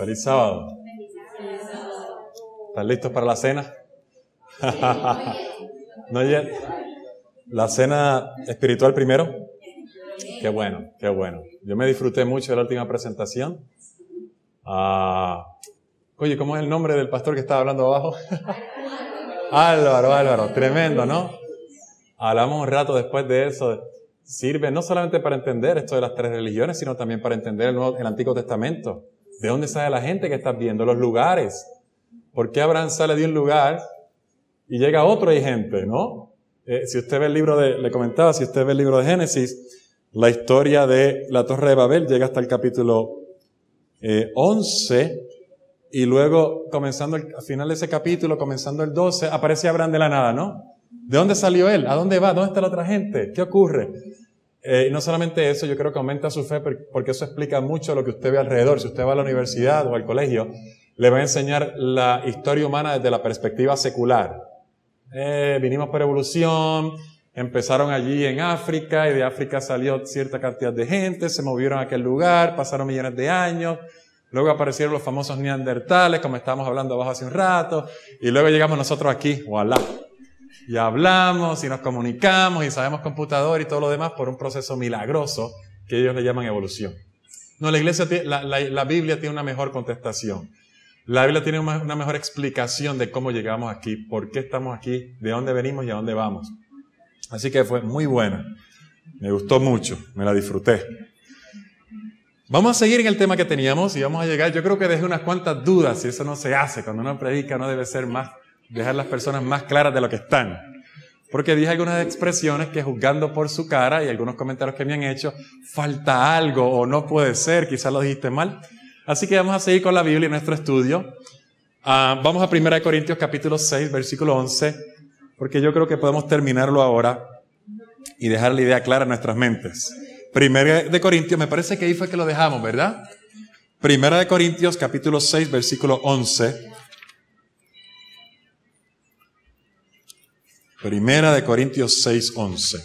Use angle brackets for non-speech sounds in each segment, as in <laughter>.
Feliz sábado. ¿Están listos para la cena? <laughs> ¿No ¿La cena espiritual primero? Qué bueno, qué bueno. Yo me disfruté mucho de la última presentación. Ah, oye, ¿cómo es el nombre del pastor que estaba hablando abajo? <laughs> Álvaro, Álvaro, tremendo, ¿no? Hablamos un rato después de eso. Sirve no solamente para entender esto de las tres religiones, sino también para entender el, Nuevo, el Antiguo Testamento. ¿De dónde sale la gente que estás viendo? Los lugares. ¿Por qué Abraham sale de un lugar y llega a otro y gente, no? Eh, si usted ve el libro de, le comentaba, si usted ve el libro de Génesis, la historia de la Torre de Babel llega hasta el capítulo eh, 11 y luego comenzando al final de ese capítulo, comenzando el 12, aparece Abraham de la nada, ¿no? ¿De dónde salió él? ¿A dónde va? ¿Dónde está la otra gente? ¿Qué ocurre? Eh, y no solamente eso, yo creo que aumenta su fe porque eso explica mucho lo que usted ve alrededor. Si usted va a la universidad o al colegio, le va a enseñar la historia humana desde la perspectiva secular. Eh, vinimos por evolución, empezaron allí en África y de África salió cierta cantidad de gente, se movieron a aquel lugar, pasaron millones de años, luego aparecieron los famosos neandertales, como estábamos hablando abajo hace un rato, y luego llegamos nosotros aquí, voilà. Y hablamos y nos comunicamos y sabemos computador y todo lo demás por un proceso milagroso que ellos le llaman evolución. No, la iglesia, la, la Biblia tiene una mejor contestación. La Biblia tiene una, mejor explicación de cómo llegamos aquí, por qué estamos aquí, de dónde venimos y a dónde vamos. Así que fue muy buena. Me gustó mucho, me la disfruté. Vamos a seguir en el tema que teníamos y vamos a llegar, yo creo que dejé unas cuantas dudas y eso no se hace. Cuando uno predica no debe ser más, dejar las personas más claras de lo que están. Porque dije algunas expresiones que juzgando por su cara y algunos comentarios que me han hecho, falta algo o no puede ser, quizás lo dijiste mal. Así que vamos a seguir con la Biblia en nuestro estudio. Ah, vamos a 1 Corintios capítulo 6, versículo 11, porque yo creo que podemos terminarlo ahora y dejar la idea clara en nuestras mentes. Primera de Corintios, me parece que ahí fue que lo dejamos, ¿verdad? Primera Corintios capítulo 6, versículo 11. Primera de Corintios 6, 11.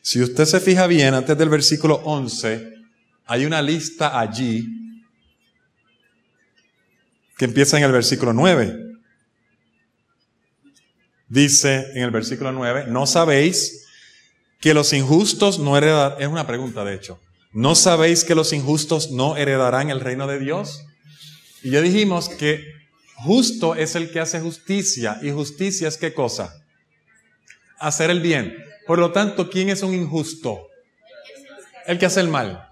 Si usted se fija bien, antes del versículo 11, hay una lista allí que empieza en el versículo 9. Dice en el versículo 9, ¿no sabéis que los injustos no heredarán? Es una pregunta, de hecho. ¿No sabéis que los injustos no heredarán el reino de Dios? Y ya dijimos que justo es el que hace justicia. ¿Y justicia es qué cosa? Hacer el bien. Por lo tanto, ¿quién es un injusto? El que hace el mal.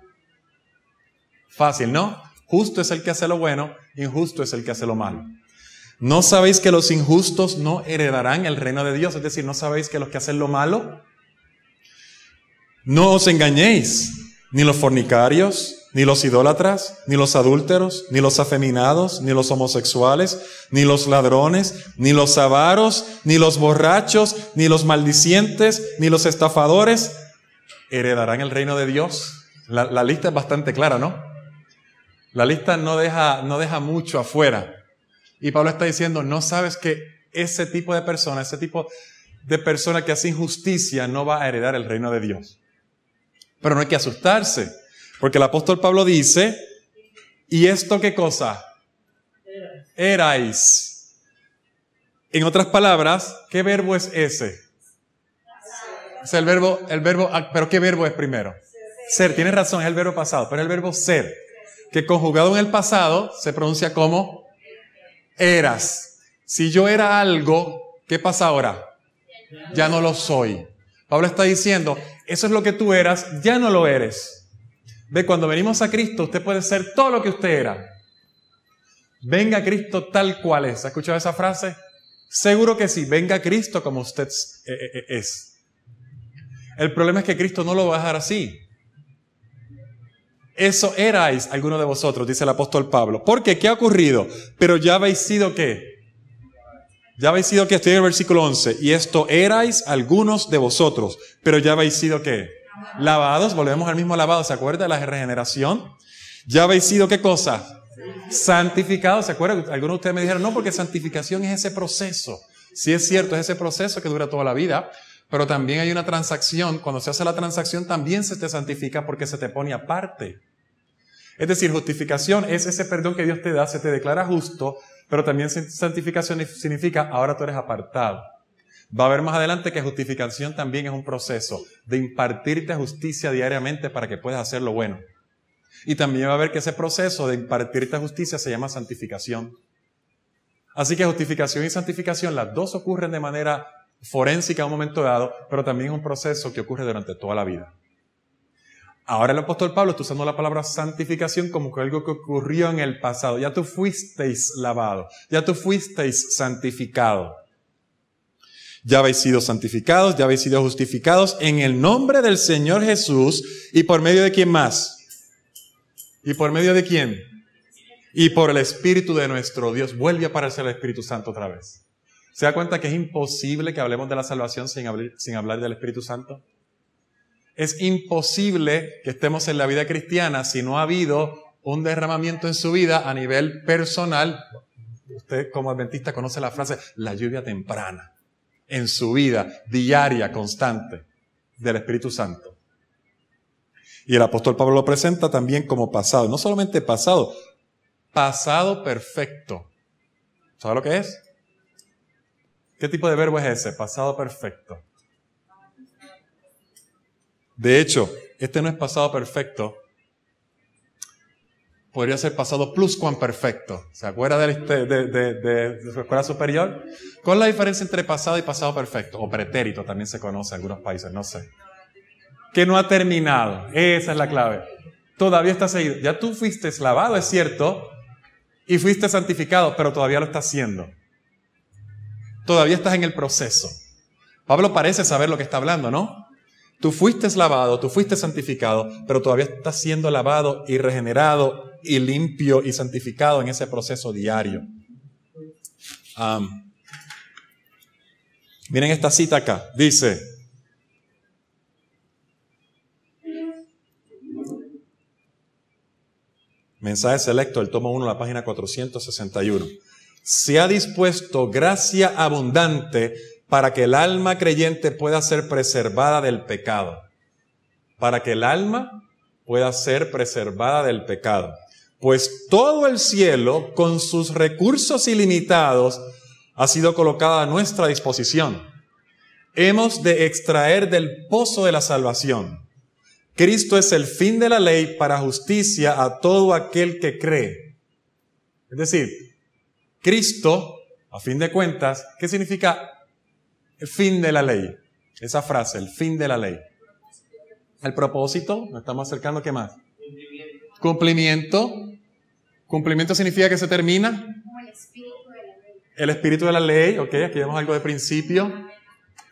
Fácil, ¿no? Justo es el que hace lo bueno, injusto es el que hace lo malo. ¿No sabéis que los injustos no heredarán el reino de Dios? Es decir, ¿no sabéis que los que hacen lo malo? No os engañéis, ni los fornicarios, ni los idólatras, ni los adúlteros, ni los afeminados, ni los homosexuales, ni los ladrones, ni los avaros, ni los borrachos, ni los maldicientes, ni los estafadores heredarán el reino de Dios. La, lista es bastante clara, ¿no? La lista no deja, no deja mucho afuera. Y Pablo está diciendo, no sabes que ese tipo de persona, ese tipo de persona que hace injusticia no va a heredar el reino de Dios. Pero no hay que asustarse. Porque el apóstol Pablo dice, ¿y esto qué cosa? Erais. En otras palabras, ¿qué verbo es ese? Es el verbo, el verbo, ah, pero ¿qué verbo es primero? Ser, tienes razón, es el verbo pasado, pero es el verbo ser, que conjugado en el pasado se pronuncia como eras. Si yo era algo, ¿qué pasa ahora? Ya no lo soy. Pablo está diciendo, eso es lo que tú eras, ya no lo eres. Ve, cuando venimos a Cristo, usted puede ser todo lo que usted era. Venga Cristo tal cual es. ¿Ha escuchado esa frase? Seguro que sí. Venga Cristo como usted eh, eh, eh, es. El problema es que Cristo no lo va a dejar así. Eso erais algunos de vosotros, dice el apóstol Pablo. ¿Por qué? ¿Qué ha ocurrido? Pero ya habéis sido qué? Ya habéis sido que estoy en el versículo 11. Y esto erais algunos de vosotros. Pero ya habéis sido qué? Lavados, volvemos al mismo lavado, ¿se acuerda de la regeneración? Ya habéis sido qué cosa? Santificados, ¿se acuerdan? Algunos de ustedes me dijeron, no, porque santificación es ese proceso. Si es cierto, es ese proceso que dura toda la vida. pero también hay una transacción. Cuando se hace la transacción también se te santifica porque se te pone aparte. Es decir, justificación es ese perdón que Dios te da, se te declara justo, pero también santificación significa ahora tú eres apartado. Va a ver más adelante que justificación también es un proceso de impartirte justicia diariamente para que puedas hacer lo bueno. Y también va a ver que ese proceso de impartirte justicia se llama santificación. Así que justificación y santificación, las dos ocurren de manera forénsica en un momento dado, pero también es un proceso que ocurre durante toda la vida. Ahora el apóstol Pablo está usando la palabra santificación como que algo que ocurrió en el pasado. Ya tú fuisteis lavado, ya tú fuisteis santificado. Ya habéis sido santificados, ya habéis sido justificados en el nombre del Señor Jesús y por medio de quién más. ¿Y por medio de quién? Y por el Espíritu de nuestro Dios. Vuelve a aparecer el Espíritu Santo otra vez. ¿Se da cuenta que es imposible que hablemos de la salvación sin sin hablar del Espíritu Santo? Es imposible que estemos en la vida cristiana si no ha habido un derramamiento en su vida a nivel personal. Usted como adventista conoce la frase, la lluvia temprana, en su vida diaria, constante, del Espíritu Santo. Y el apóstol Pablo lo presenta también como pasado, no solamente pasado, pasado perfecto. ¿Sabe lo que es? ¿Qué tipo de verbo es ese? Pasado perfecto. De hecho, este no es pasado perfecto. Podría ser pasado plus perfecto. ¿Se acuerda de, de, su escuela superior? ¿Cuál es la diferencia entre pasado y pasado perfecto? O pretérito también se conoce en algunos países, no sé. Que no ha terminado. Esa es la clave. Todavía está seguido. Ya tú fuiste lavado, es cierto, y fuiste santificado, pero todavía lo estás haciendo. Todavía estás en el proceso. Pablo parece saber lo que está hablando, ¿no? Tú fuiste lavado, tú fuiste santificado, pero todavía estás siendo lavado y regenerado y limpio y santificado en ese proceso diario. miren esta cita acá. Dice, mensaje selecto, el tomo 1, la página 461. Se ha dispuesto gracia abundante para que el alma creyente pueda ser preservada del pecado. Para que el alma pueda ser preservada del pecado. Pues todo el cielo, con sus recursos ilimitados, ha sido colocado a nuestra disposición. Hemos de extraer del pozo de la salvación. Cristo es el fin de la ley para justicia a todo aquel que cree. Es decir, Cristo, a fin de cuentas, ¿qué significa el fin de la ley. Esa frase, el fin de la ley. El propósito, nos estamos acercando, ¿qué más? Cumplimiento. Cumplimiento. Significa que se termina. el espíritu de la ley. El espíritu de la ley, ok, aquí vemos algo de principio.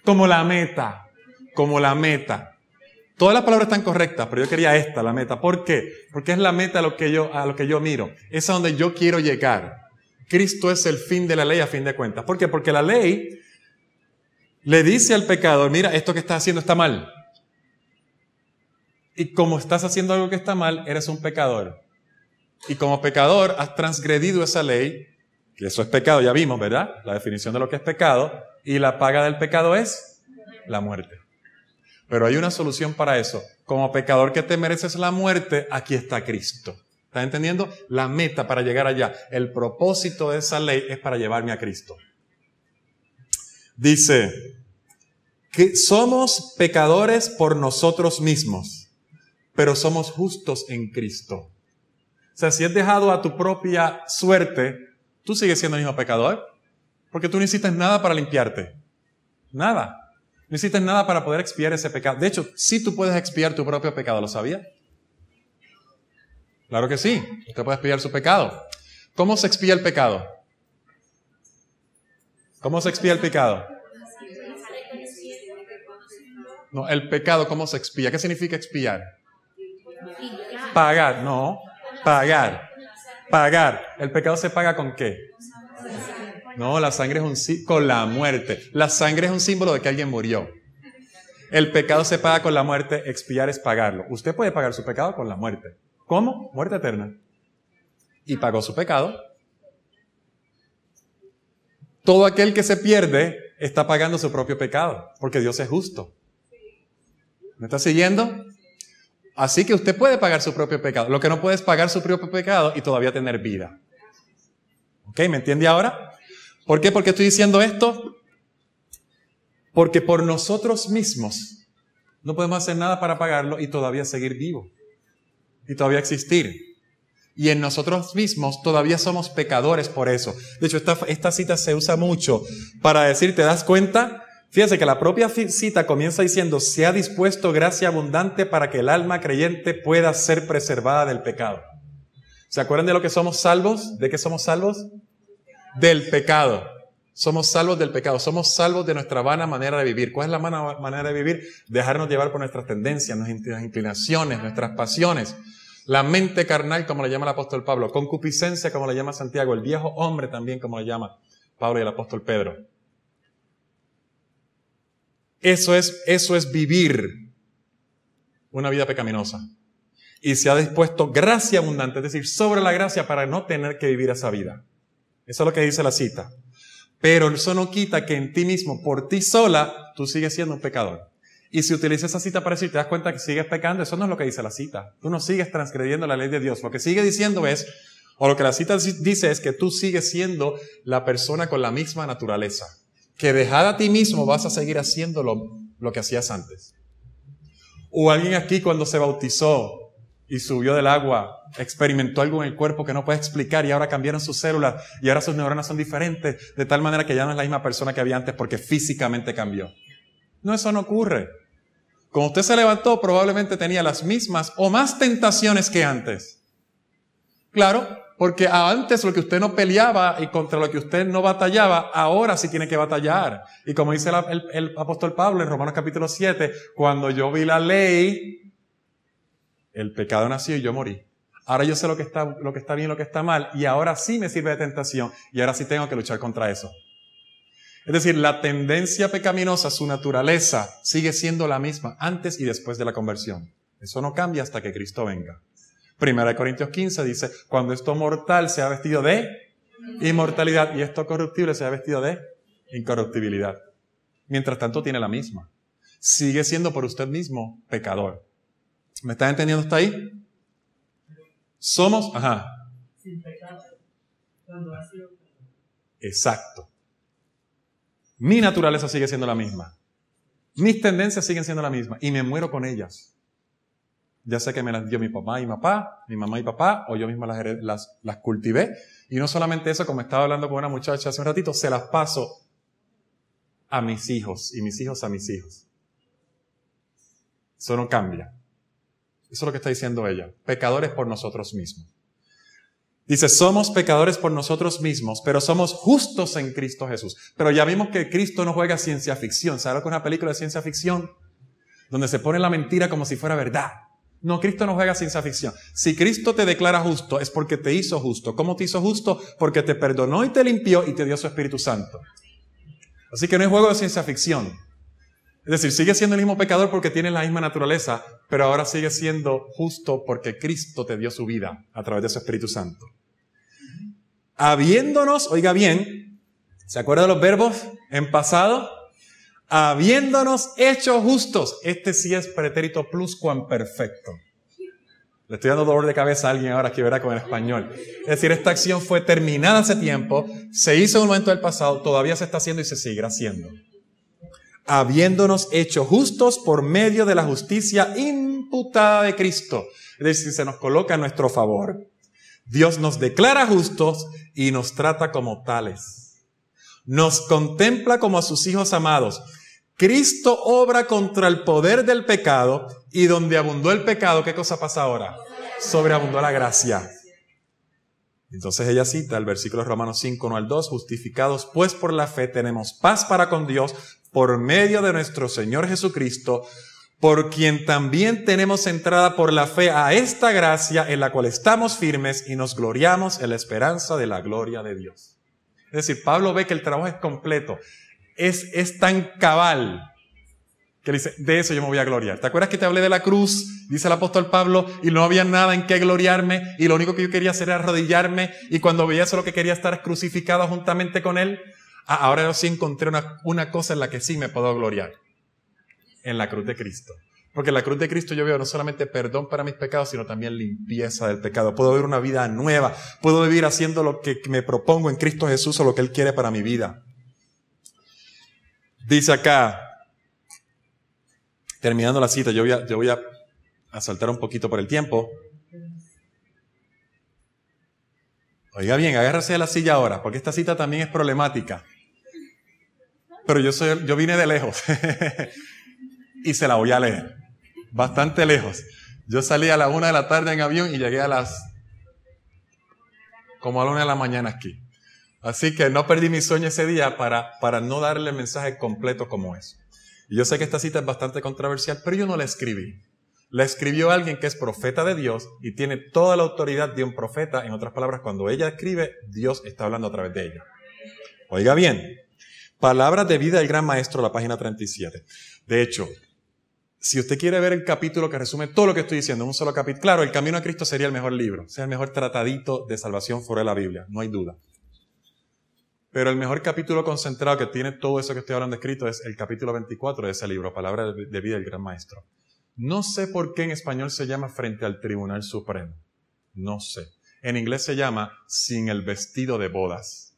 Como la meta. Como la meta. Todas las palabras están correctas, pero yo quería esta, la meta. ¿Por qué? Porque es la meta a lo que yo, a lo que yo miro. Es a donde yo quiero llegar. Cristo es el fin de la ley a fin de cuentas. ¿Por qué? Porque la ley le dice al pecador, mira, esto que estás haciendo está mal. Y como estás haciendo algo que está mal, eres un pecador. Y como pecador has transgredido esa ley, que eso es pecado, ya vimos, ¿verdad? La definición de lo que es pecado. Y la paga del pecado es la muerte. Pero hay una solución para eso. Como pecador que te mereces la muerte, aquí está Cristo. ¿Estás entendiendo? La meta para llegar allá, el propósito de esa ley es para llevarme a Cristo. Dice que somos pecadores por nosotros mismos, pero somos justos en Cristo. O sea, si has dejado a tu propia suerte, tú sigues siendo el mismo pecador, porque tú no necesitas nada para limpiarte. Nada. No necesitas nada para poder expiar ese pecado. De hecho, sí tú puedes expiar tu propio pecado, ¿lo sabía? Claro que sí, usted puede expiar su pecado. ¿Cómo se expía el pecado? ¿Cómo se expía el pecado? No, el pecado, ¿cómo se expía? ¿Qué significa expiar? Pagar, no, pagar. Pagar. ¿El pecado se paga con qué? No, la sangre es un símbolo, con la muerte. La sangre es un símbolo de que alguien murió. El pecado se paga con la muerte, expiar es pagarlo. Usted puede pagar su pecado con la muerte. ¿Cómo? Muerte eterna. Y pagó su pecado todo aquel que se pierde está pagando su propio pecado, porque Dios es justo. ¿Me está siguiendo? Así que usted puede pagar su propio pecado. Lo que no puede es pagar su propio pecado y todavía tener vida. ¿Ok? ¿Me entiende ahora? ¿Por qué? Porque estoy diciendo esto. Porque por nosotros mismos no podemos hacer nada para pagarlo y todavía seguir vivo. Y todavía existir. Y en nosotros mismos todavía somos pecadores por eso. De hecho, esta, esta cita se usa mucho para decir, ¿te das cuenta? Fíjense que la propia cita comienza diciendo, se ha dispuesto gracia abundante para que el alma creyente pueda ser preservada del pecado. ¿Se acuerdan de lo que somos salvos? ¿De qué somos salvos? Del pecado. Somos salvos del pecado, somos salvos de nuestra vana manera de vivir. ¿Cuál es la vana manera de vivir? Dejarnos llevar por nuestras tendencias, nuestras inclinaciones, nuestras pasiones. La mente carnal, como le llama el apóstol Pablo. Concupiscencia, como le llama Santiago. El viejo hombre también, como le llama Pablo y el apóstol Pedro. Eso es, eso es vivir una vida pecaminosa. Y se ha dispuesto gracia abundante, es decir, sobre la gracia para no tener que vivir esa vida. Eso es lo que dice la cita. Pero eso no quita que en ti mismo, por ti sola, tú sigues siendo un pecador. Y si utilizas esa cita para decir, te das cuenta que sigues pecando, eso no es lo que dice la cita. Tú no sigues transgrediendo la ley de Dios. Lo que sigue diciendo es, o lo que la cita dice es que tú sigues siendo la persona con la misma naturaleza que dejada a ti mismo vas a seguir haciendo lo, que hacías antes. O alguien aquí cuando se bautizó y subió del agua, experimentó algo en el cuerpo que no puede explicar y ahora cambiaron sus células y ahora sus neuronas son diferentes, de tal manera que ya no es la misma persona que había antes porque físicamente cambió. No, eso no ocurre. Cuando usted se levantó, probablemente tenía las mismas o más tentaciones que antes. Claro, porque antes lo que usted no peleaba y contra lo que usted no batallaba, ahora sí tiene que batallar. Y como dice el, apóstol Pablo en Romanos capítulo 7, cuando yo vi la ley, el pecado nació y yo morí. Ahora yo sé lo que está, lo que está bien y lo que está mal, y ahora sí me sirve de tentación, y ahora sí tengo que luchar contra eso. Es decir, la tendencia pecaminosa, su naturaleza, sigue siendo la misma antes y después de la conversión. Eso no cambia hasta que Cristo venga. Primera de Corintios 15 dice, cuando esto mortal se ha vestido de inmortalidad y esto corruptible se ha vestido de incorruptibilidad. Mientras tanto tiene la misma. Sigue siendo por usted mismo pecador. ¿Me está entendiendo hasta ahí? Somos, ajá. Sin pecado. Exacto. Mi naturaleza sigue siendo la misma. Mis tendencias siguen siendo la misma y me muero con ellas. Ya sé que me las dio mi papá y mi papá, mi mamá y papá, o yo misma las, las, las cultivé. Y no solamente eso, como estaba hablando con una muchacha hace un ratito, se las paso a mis hijos y mis hijos a mis hijos. Eso no cambia. Eso es lo que está diciendo ella. Pecadores por nosotros mismos. Dice, somos pecadores por nosotros mismos, pero somos justos en Cristo Jesús. Pero ya vimos que Cristo no juega ciencia ficción. ¿Sabes lo que es una película de ciencia ficción? Donde se pone la mentira como si fuera verdad. No, Cristo no juega ciencia ficción. Si Cristo te declara justo, es porque te hizo justo. ¿Cómo te hizo justo? Porque te perdonó y te limpió y te dio su Espíritu Santo. Así que no es juego de ciencia ficción. Es decir, sigue siendo el mismo pecador porque tiene la misma naturaleza, pero ahora sigue siendo justo porque Cristo te dio su vida a través de su Espíritu Santo. Habiéndonos, oiga bien, ¿se acuerda de los verbos en pasado? Habiéndonos hecho justos. Este sí es pretérito perfecto. Le estoy dando dolor de cabeza a alguien ahora que verá con el español. Es decir, esta acción fue terminada hace tiempo, se hizo en un momento del pasado, todavía se está haciendo y se seguirá haciendo. Habiéndonos hecho justos por medio de la justicia imputada de Cristo. Es decir, se nos coloca a nuestro favor. Dios nos declara justos y nos trata como tales. Nos contempla como a sus hijos amados. Cristo obra contra el poder del pecado y donde abundó el pecado, ¿qué cosa pasa ahora? Sobreabundó la gracia. Entonces ella cita el versículo Romanos 5, 1 al 2, justificados pues por la fe tenemos paz para con Dios por medio de nuestro Señor Jesucristo, por quien también tenemos entrada por la fe a esta gracia en la cual estamos firmes y nos gloriamos en la esperanza de la gloria de Dios. Es decir, Pablo ve que el trabajo es completo es, tan cabal que dice, de eso yo me voy a gloriar. ¿Te acuerdas que te hablé de la cruz? Dice el apóstol Pablo, y no había nada en qué gloriarme, y lo único que yo quería hacer era arrodillarme, y cuando veía eso lo que quería estar crucificado juntamente con él. Ah, ahora yo sí encontré una, una cosa en la que sí me puedo gloriar. En la cruz de Cristo. Porque en la cruz de Cristo yo veo no solamente perdón para mis pecados, sino también limpieza del pecado. Puedo vivir una vida nueva. Puedo vivir haciendo lo que me propongo en Cristo Jesús o lo que Él quiere para mi vida. Dice acá, terminando la cita, yo voy a, yo voy a, saltar un poquito por el tiempo. Oiga bien, agárrese de la silla ahora, porque esta cita también es problemática. Pero yo soy, yo vine de lejos <laughs> y se la voy a leer. Bastante lejos. Yo salí a la una de la tarde en avión y llegué a las como a la una de la mañana aquí. Así que no perdí mi sueño ese día para, para no darle el mensaje completo como es. Y yo sé que esta cita es bastante controversial, pero yo no la escribí. La escribió alguien que es profeta de Dios y tiene toda la autoridad de un profeta. En otras palabras, cuando ella escribe, Dios está hablando a través de ella. Oiga bien, Palabras de vida del gran maestro, la página 37. De hecho, si usted quiere ver el capítulo que resume todo lo que estoy diciendo en un solo capítulo, claro, el camino a Cristo sería el mejor libro, sea el mejor tratadito de salvación fuera de la Biblia, no hay duda. Pero el mejor capítulo concentrado que tiene todo eso que estoy hablando escrito es el capítulo 24 de ese libro, Palabra de vida del gran maestro. No sé por qué en español se llama frente al Tribunal Supremo. No sé. En inglés se llama sin el vestido de bodas.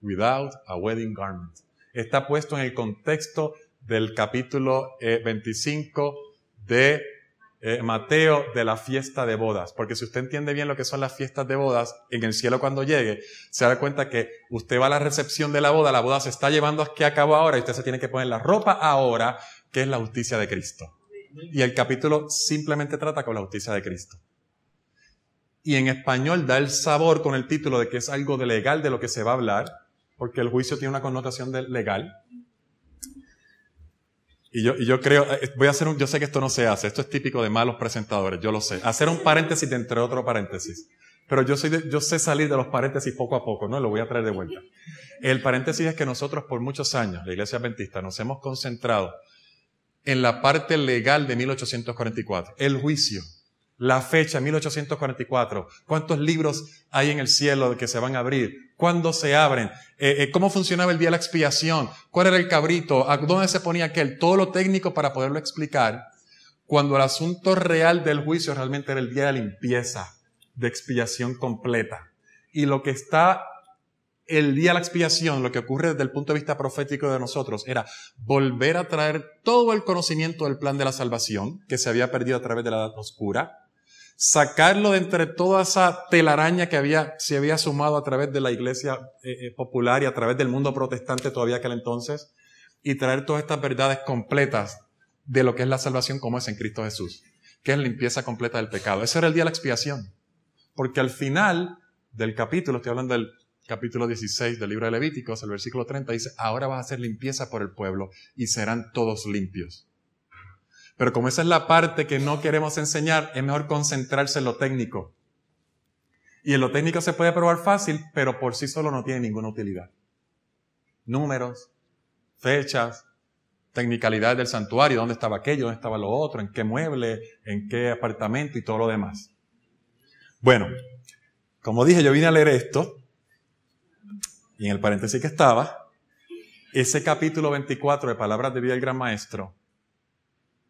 Without a wedding garment. Está puesto en el contexto del capítulo 25 eh, de eh, Mateo de la fiesta de bodas. Porque si usted entiende bien lo que son las fiestas de bodas, en el cielo cuando llegue, se da cuenta que usted va a la recepción de la boda, la boda se está llevando aquí a cabo ahora y usted se tiene que poner la ropa ahora, que es la justicia de Cristo. Y el capítulo simplemente trata con la justicia de Cristo. Y en español da el sabor con el título de que es algo de legal de lo que se va a hablar, porque el juicio tiene una connotación de legal. Y yo, creo, eh, voy a hacer un, yo sé que esto no se hace, esto es típico de malos presentadores, yo lo sé. Hacer un paréntesis de entre otro paréntesis. Pero yo, soy yo sé salir de los paréntesis poco a poco, ¿no? Lo voy a traer de vuelta. El paréntesis es que nosotros por muchos años, la Iglesia Adventista, nos hemos concentrado en la parte legal de 1844, el juicio, la fecha 1844, cuántos libros hay en el cielo que se van a abrir, cuándo se abren, eh, eh, cómo funcionaba el día de la expiación, cuál era el cabrito, a dónde se ponía aquel, todo lo técnico para poderlo explicar, cuando el asunto real del juicio realmente era el día de limpieza, de expiación completa. Y lo que está el día de la expiación, lo que ocurre desde el punto de vista profético de nosotros, era volver a traer todo el conocimiento del plan de la salvación que se había perdido a través de la edad oscura, sacarlo de entre toda esa telaraña que había, se había sumado a través de la iglesia eh, eh, popular y a través del mundo protestante todavía aquel entonces, y traer todas estas verdades completas de lo que es la salvación como es en Cristo Jesús, que es limpieza completa del pecado. Ese era el día de la expiación. Porque al final del capítulo, estoy hablando del capítulo 16 del libro de Levíticos, el versículo 30 dice, ahora vas a hacer limpieza por el pueblo y serán todos limpios. Pero como esa es la parte que no queremos enseñar, es mejor concentrarse en lo técnico. Y en lo técnico se puede probar fácil, pero por sí solo no tiene ninguna utilidad. Números, fechas, tecnicalidad del santuario, dónde estaba aquello, dónde estaba lo otro, en qué mueble, en qué apartamento y todo lo demás. Bueno, como dije, yo vine a leer esto y en el paréntesis que estaba, ese capítulo 24 de Palabras de Vida del Gran Maestro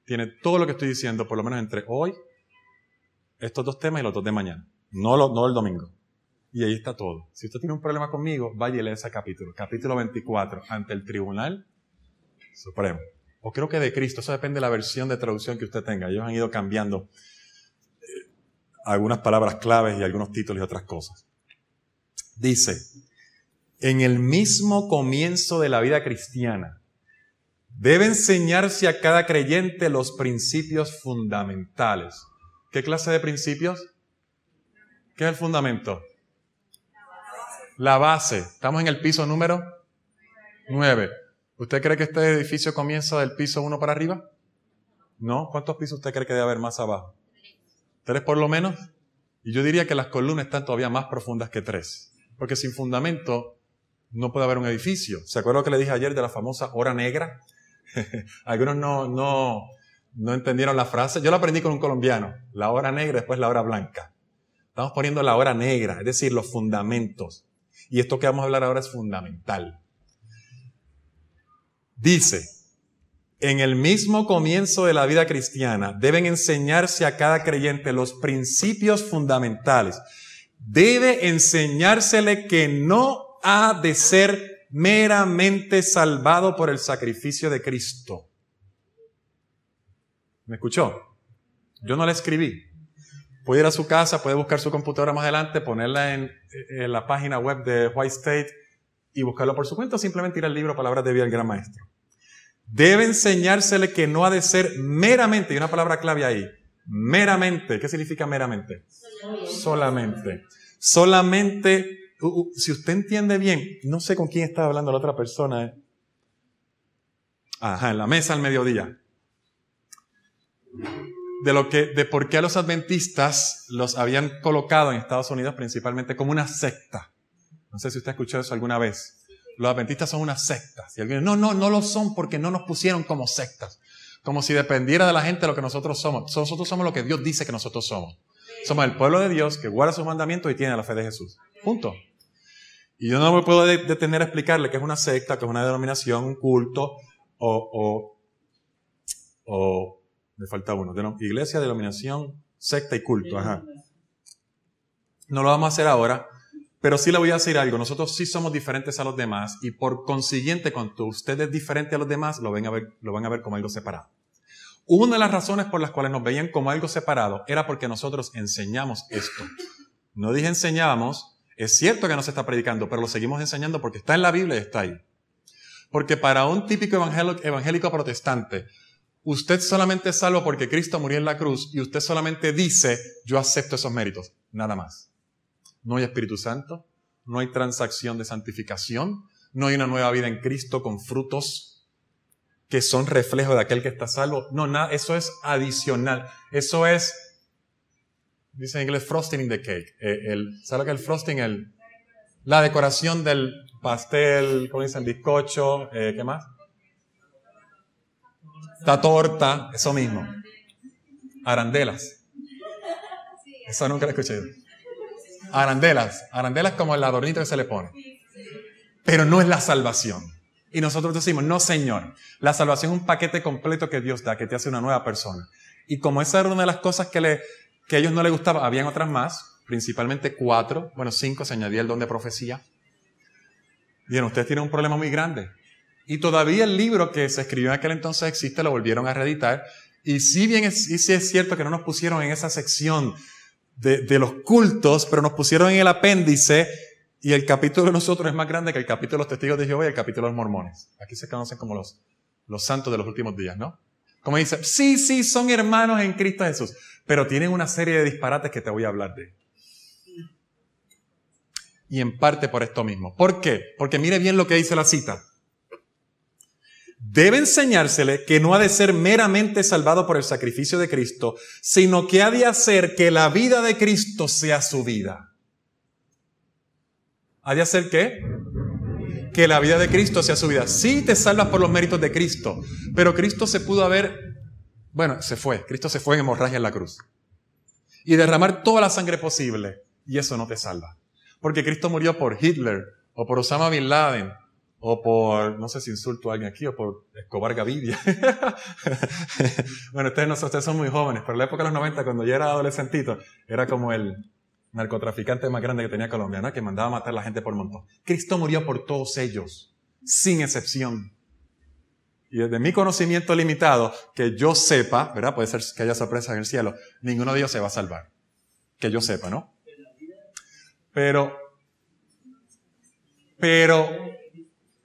tiene todo lo que estoy diciendo, por lo menos entre hoy, estos dos temas y los dos de mañana. No, no el domingo. Y ahí está todo. Si usted tiene un problema conmigo, vaya y lea ese capítulo. Capítulo 24, ante el Tribunal Supremo. O creo que de Cristo. Eso depende de la versión de traducción que usted tenga. Ellos han ido cambiando eh, algunas palabras claves y algunos títulos y otras cosas. Dice, en el mismo comienzo de la vida cristiana, debe enseñarse a cada creyente los principios fundamentales. ¿Qué clase de principios? ¿Qué es el fundamento? La base. Estamos en el piso número 9. ¿Usted cree que este edificio comienza del piso 1 para arriba? ¿No? ¿Cuántos pisos usted cree que debe haber más abajo? ¿Tres por lo menos? Y yo diría que las columnas están todavía más profundas que tres. Porque sin fundamento no puede haber un edificio. ¿Se acuerda que le dije ayer de la famosa hora negra? <laughs> Algunos no, no, no entendieron la frase. Yo la aprendí con un colombiano. La hora negra, después la hora blanca. Estamos poniendo la hora negra, es decir, los fundamentos. Y esto que vamos a hablar ahora es fundamental. Dice, en el mismo comienzo de la vida cristiana deben enseñarse a cada creyente los principios fundamentales. Debe enseñársele que no ha de ser meramente salvado por el sacrificio de Cristo. ¿Me escuchó? Yo no le escribí. Puede ir a su casa, puede buscar su computadora más adelante, ponerla en, la página web de White State y buscarlo por su cuenta o simplemente ir al libro Palabras de Vida del Gran Maestro. Debe enseñársele que no ha de ser meramente, y una palabra clave ahí, meramente. ¿Qué significa meramente? Solamente. Solamente, si usted entiende bien, no sé con quién está hablando la otra persona. ¿eh? Ajá, en la mesa al mediodía de lo que, de por qué a los adventistas los habían colocado en Estados Unidos principalmente como una secta. No sé si usted ha escuchado eso alguna vez. Los adventistas son una secta. Y alguien, no, no, no lo son porque no nos pusieron como sectas. Como si dependiera de la gente lo que nosotros somos. Nosotros somos lo que Dios dice que nosotros somos. Somos el pueblo de Dios que guarda sus mandamientos y tiene la fe de Jesús. Punto. Y yo no me puedo detener a explicarle que es una secta, que es una denominación, un culto o, o, o me falta uno. iglesia, denominación, secta y culto. Ajá. No lo vamos a hacer ahora, pero sí le voy a decir algo. Nosotros sí somos diferentes a los demás y por consiguiente, cuando usted es diferente a los demás, lo van a ver, lo van a ver como algo separado. Una de las razones por las cuales nos veían como algo separado era porque nosotros enseñamos esto. No dije enseñábamos, es cierto que no se está predicando, pero lo seguimos enseñando porque está en la Biblia y está ahí. Porque para un típico evangélico protestante, Usted solamente es salvo porque Cristo murió en la cruz y usted solamente dice, yo acepto esos méritos. Nada más. No hay Espíritu Santo, no hay transacción de santificación, no hay una nueva vida en Cristo con frutos que son reflejo de aquel que está salvo. No, nada, eso es adicional. Eso es, dice en inglés, frosting in the cake. Eh, el, ¿Sabe lo que es el frosting? El, la decoración del pastel, ¿cómo dicen? Bizcocho, eh, ¿qué más? Esta torta, eso mismo. Arandelas. Eso nunca lo escuché. Arandelas. Arandelas como el adornito que se le pone. Pero no es la salvación. Y nosotros decimos, no Señor, la salvación es un paquete completo que Dios da, que te hace una nueva persona. Y como esa era una de las cosas que, le, que a ellos no les gustaba, habían otras más, principalmente cuatro, bueno, cinco, se añadía el don de profecía. Bien, ustedes tienen un problema muy grande. Y todavía el libro que se escribió en aquel entonces existe, lo volvieron a reeditar. Y si bien es, sí es cierto que no nos pusieron en esa sección de, de, los cultos, pero nos pusieron en el apéndice y el capítulo de nosotros es más grande que el capítulo de los testigos de Jehová y el capítulo de los mormones. Aquí se conocen como los, los santos de los últimos días, ¿no? Como dice, sí, sí, son hermanos en Cristo Jesús, pero tienen una serie de disparates que te voy a hablar de. Y en parte por esto mismo. ¿Por qué? Porque mire bien lo que dice la cita debe enseñársele que no ha de ser meramente salvado por el sacrificio de Cristo, sino que ha de hacer que la vida de Cristo sea su vida. ¿Ha de hacer qué? Que la vida de Cristo sea su vida. Sí te salvas por los méritos de Cristo, pero Cristo se pudo haber, bueno, se fue, Cristo se fue en hemorragia en la cruz. Y derramar toda la sangre posible, y eso no te salva. Porque Cristo murió por Hitler, o por Osama Bin Laden, o por, no sé si insulto a alguien aquí, o por Escobar Gavidia. <laughs> bueno, ustedes, no, ustedes son muy jóvenes, pero en la época de los 90, cuando yo era adolescentito, era como el narcotraficante más grande que tenía Colombia, ¿no? que mandaba a matar a la gente por montón. Cristo murió por todos ellos, sin excepción. Y desde mi conocimiento limitado, que yo sepa, ¿verdad? Puede ser que haya sorpresas en el cielo, ninguno de ellos se va a salvar. Que yo sepa, ¿no? Pero, pero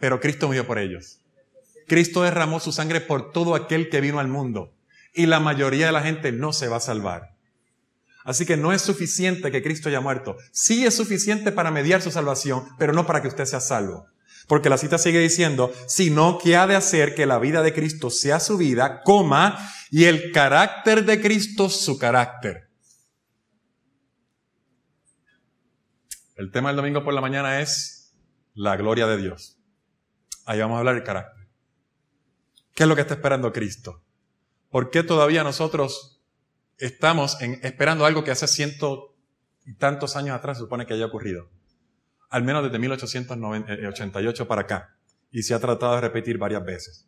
pero Cristo murió por ellos. Cristo derramó su sangre por todo aquel que vino al mundo y la mayoría de la gente no se va a salvar. Así que no es suficiente que Cristo haya muerto. Sí es suficiente para mediar su salvación, pero no para que usted sea salvo. Porque la cita sigue diciendo, sino que ha de hacer que la vida de Cristo sea su vida, coma, y el carácter de Cristo su carácter. El tema del domingo por la mañana es la gloria de Dios. Ahí vamos a hablar del carácter. ¿Qué es lo que está esperando Cristo? ¿Por qué todavía nosotros estamos esperando algo que hace ciento y tantos años atrás se supone que haya ocurrido? Al menos desde 1888 para acá. y se ha tratado de repetir varias veces.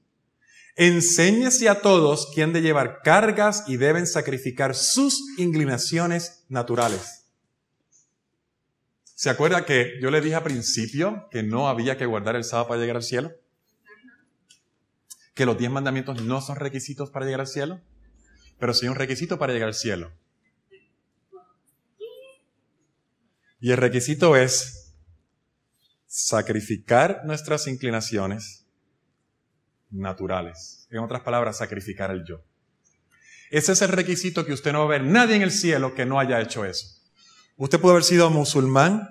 Enséñese a todos quién de llevar cargas y deben sacrificar sus inclinaciones naturales. ¿Se acuerda que yo le dije al principio que no había que guardar el sábado para llegar al cielo? Que los diez mandamientos no son requisitos para llegar al cielo, pero sí un requisito para llegar al cielo. Y el requisito es sacrificar nuestras inclinaciones naturales. En otras palabras, sacrificar el yo. Ese es el requisito que usted no va a ver nadie en el cielo que no haya hecho eso. Usted puede haber sido musulmán,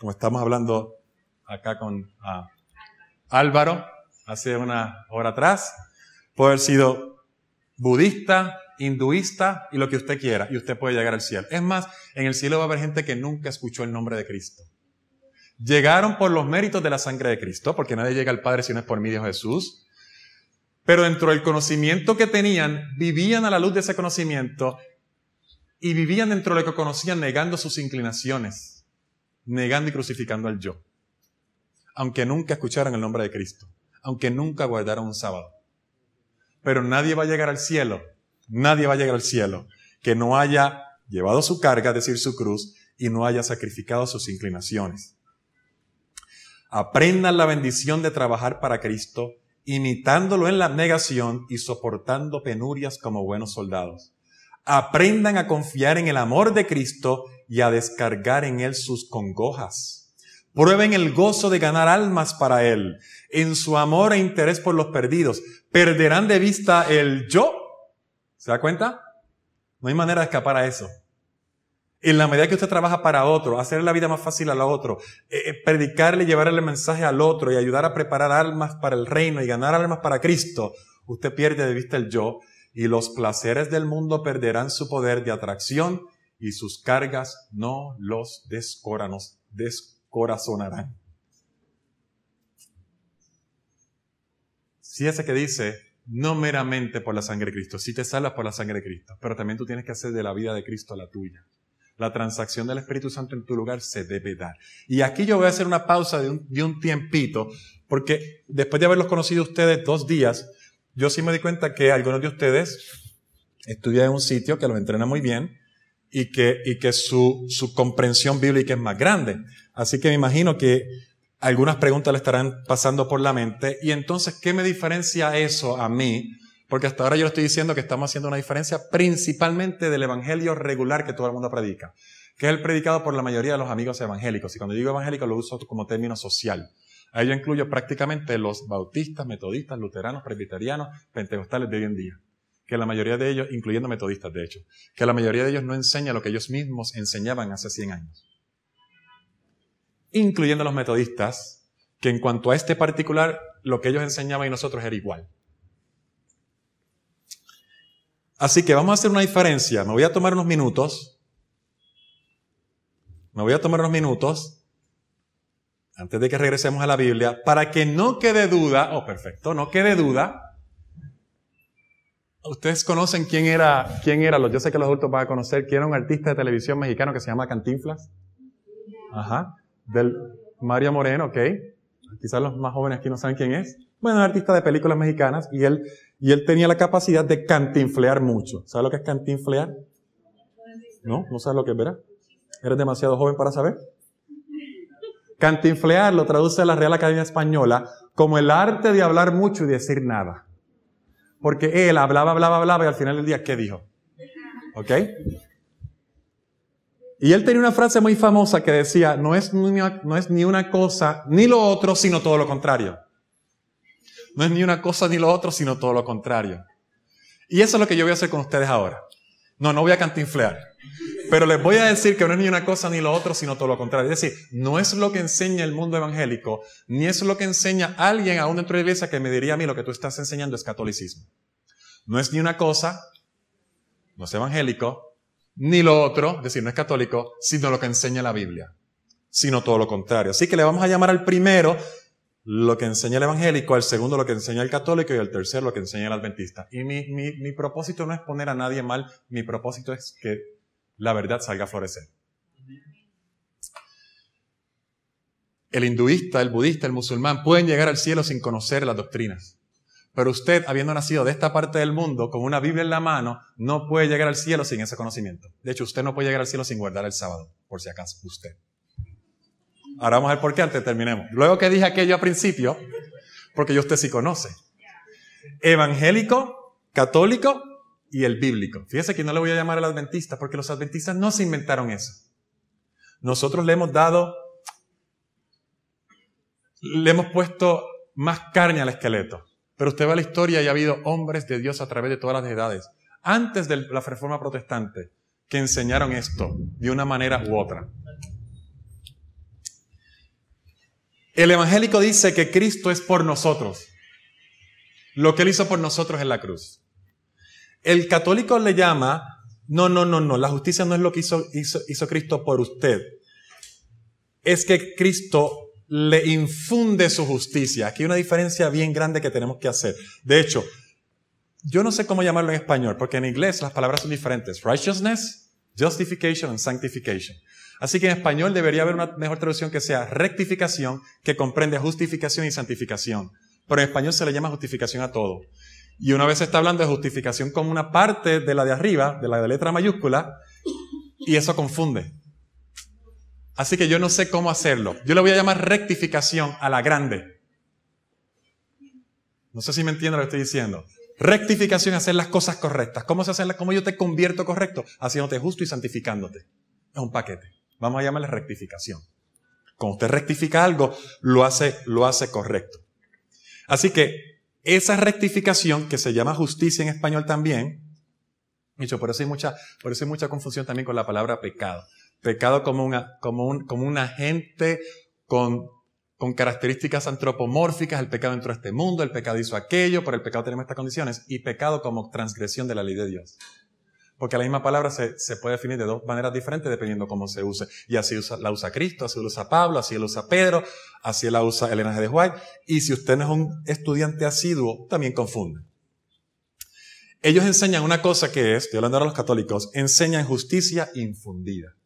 como estamos hablando acá con ah, Álvaro hace una hora atrás. Puede haber sido budista, hinduista y lo que usted quiera, y usted puede llegar al cielo. Es más, en el cielo va a haber gente que nunca escuchó el nombre de Cristo. Llegaron por los méritos de la sangre de Cristo, porque nadie llega al Padre si no es por mí, dijo Jesús. Pero dentro del conocimiento que tenían, vivían a la luz de ese conocimiento y vivían dentro de lo que conocían negando sus inclinaciones, negando y crucificando al yo. Aunque nunca escucharan el nombre de Cristo, aunque nunca guardaran un sábado. Pero nadie va a llegar al cielo Nadie va a llegar al cielo que no haya llevado su carga, es decir, su cruz, y no haya sacrificado sus inclinaciones. Aprendan la bendición de trabajar para Cristo, imitándolo en la negación y soportando penurias como buenos soldados. Aprendan a confiar en el amor de Cristo y a descargar en Él sus congojas. Prueben el gozo de ganar almas para Él. En su amor e interés por los perdidos, perderán de vista el yo ¿Se da cuenta? No hay manera de escapar a eso. En la medida que usted trabaja para otro, hacer la vida más fácil al otro, eh, eh, predicarle y llevarle el mensaje al otro y ayudar a preparar almas para el reino y ganar almas para Cristo, usted pierde de vista el yo y los placeres del mundo perderán su poder de atracción y sus cargas no los descorazonarán. Si ese que dice, no meramente por la sangre de Cristo. Sí te salvas por la sangre de Cristo, pero también tú tienes que hacer de la vida de Cristo la tuya. La transacción del Espíritu Santo en tu lugar se debe dar. Y aquí yo voy a hacer una pausa de un, tiempito, porque después de haberlos conocido ustedes dos días, yo sí me di cuenta que algunos de ustedes estudian en un sitio que los entrena muy bien y que, su comprensión bíblica es más grande. Así que me imagino que algunas preguntas le estarán pasando por la mente. Y entonces, ¿qué me diferencia eso a mí? Porque hasta ahora yo estoy diciendo que estamos haciendo una diferencia principalmente del evangelio regular que todo el mundo predica, que es el predicado por la mayoría de los amigos evangélicos. Y cuando digo evangélico lo uso como término social. Ahí yo incluyo prácticamente los bautistas, metodistas, luteranos, presbiterianos, pentecostales de hoy en día. Que la mayoría de ellos, incluyendo metodistas de hecho, que la mayoría de ellos no enseña lo que ellos mismos enseñaban hace 100 años incluyendo los metodistas, que en cuanto a este particular, lo que ellos enseñaban y nosotros era igual. Así que vamos a hacer una diferencia. Me voy a tomar unos minutos. Me voy a tomar unos minutos antes de que regresemos a la Biblia para que no quede duda, oh perfecto, no quede duda. Ustedes conocen quién era, quién era, yo sé que los adultos van a conocer, quién era un artista de televisión mexicano que se llama Cantinflas. Ajá del Mario Moreno, ¿ok? Quizás los más jóvenes aquí no saben quién es. Bueno, un artista de películas mexicanas y él, y él tenía la capacidad de cantinflear mucho. ¿Sabes lo que es cantinflear? ¿No? ¿No sabes lo que es, verdad? ¿Eres demasiado joven para saber? Cantinflear lo traduce la Real Academia Española como el arte de hablar mucho y decir nada. Porque él hablaba, hablaba, hablaba y al final del día, ¿qué dijo? ¿Ok? Y él tenía una frase muy famosa que decía, no es, ni una, no es ni una cosa ni lo otro, sino todo lo contrario. No es ni una cosa ni lo otro, sino todo lo contrario. Y eso es lo que yo voy a hacer con ustedes ahora. No, no voy a cantinflear. Pero les voy a decir que no es ni una cosa ni lo otro, sino todo lo contrario. Es decir, no es lo que enseña el mundo evangélico, ni es lo que enseña alguien aún dentro de la iglesia que me diría a mí lo que tú estás enseñando es catolicismo. No es ni una cosa, no es evangélico, ni lo otro, es decir, no es católico, sino lo que enseña la Biblia, sino todo lo contrario. Así que le vamos a llamar al primero lo que enseña el evangélico, al segundo lo que enseña el católico y al tercero lo que enseña el adventista. Y mi, mi propósito no es poner a nadie mal, mi propósito es que la verdad salga a florecer. el hinduista, el budista, el musulmán pueden llegar al cielo sin conocer las doctrinas. Pero usted, habiendo nacido de esta parte del mundo, con una Biblia en la mano, no puede llegar al cielo sin ese conocimiento. De hecho, usted no puede llegar al cielo sin guardar el sábado, por si acaso, usted. Ahora vamos a ver por qué antes terminemos. Luego que dije aquello al principio, porque yo usted sí conoce. Evangélico, católico y el bíblico. Fíjese que no le voy a llamar al adventista, porque los adventistas no se inventaron eso. Nosotros le hemos dado le hemos puesto más carne al esqueleto. Pero usted a la historia y ha habido hombres de Dios a través de todas las edades, antes de la reforma protestante, que enseñaron esto de una manera u otra. El evangélico dice que Cristo es por nosotros, lo que Él hizo por nosotros en la cruz. El católico le llama, no, no, no, no, la justicia no es lo que hizo, hizo, hizo Cristo por usted. Es que Cristo le infunde su justicia. Aquí hay una diferencia bien grande que tenemos que hacer. De hecho, yo no sé cómo llamarlo en español, porque en inglés las palabras son diferentes. Righteousness, justification and sanctification. Así que en español debería haber una mejor traducción que sea rectificación, que comprende justificación y santificación. Pero en español se le llama justificación a todo. Y una vez se está hablando de justificación como una parte de la de arriba, de la de letra mayúscula, y eso confunde. Así que yo no sé cómo hacerlo. Yo le voy a llamar rectificación a la grande. No sé si me entiende lo que estoy diciendo. Rectificación, hacer las cosas correctas. ¿Cómo se hacen ¿Cómo yo te convierto correcto? Haciéndote justo y santificándote. Es un paquete. Vamos a llamarle rectificación. Cuando usted rectifica algo, lo hace, lo hace correcto. Así que esa rectificación, que se llama justicia en español también, dicho, por mucha, por eso hay mucha confusión también con la palabra pecado. Pecado como, una, como, un, como un agente con, con características antropomórficas, el pecado entró a este mundo, el pecado hizo aquello, por el pecado tenemos estas condiciones, y pecado como transgresión de la ley de Dios. Porque la misma palabra se, se, puede definir de dos maneras diferentes dependiendo cómo se use. Y así la usa Cristo, así la usa Pablo, así la usa Pedro, así la usa Elena G. de White. Y si usted no es un estudiante asiduo, también confunde. Ellos enseñan una cosa que es, estoy hablando ahora a los católicos, enseñan justicia infundida.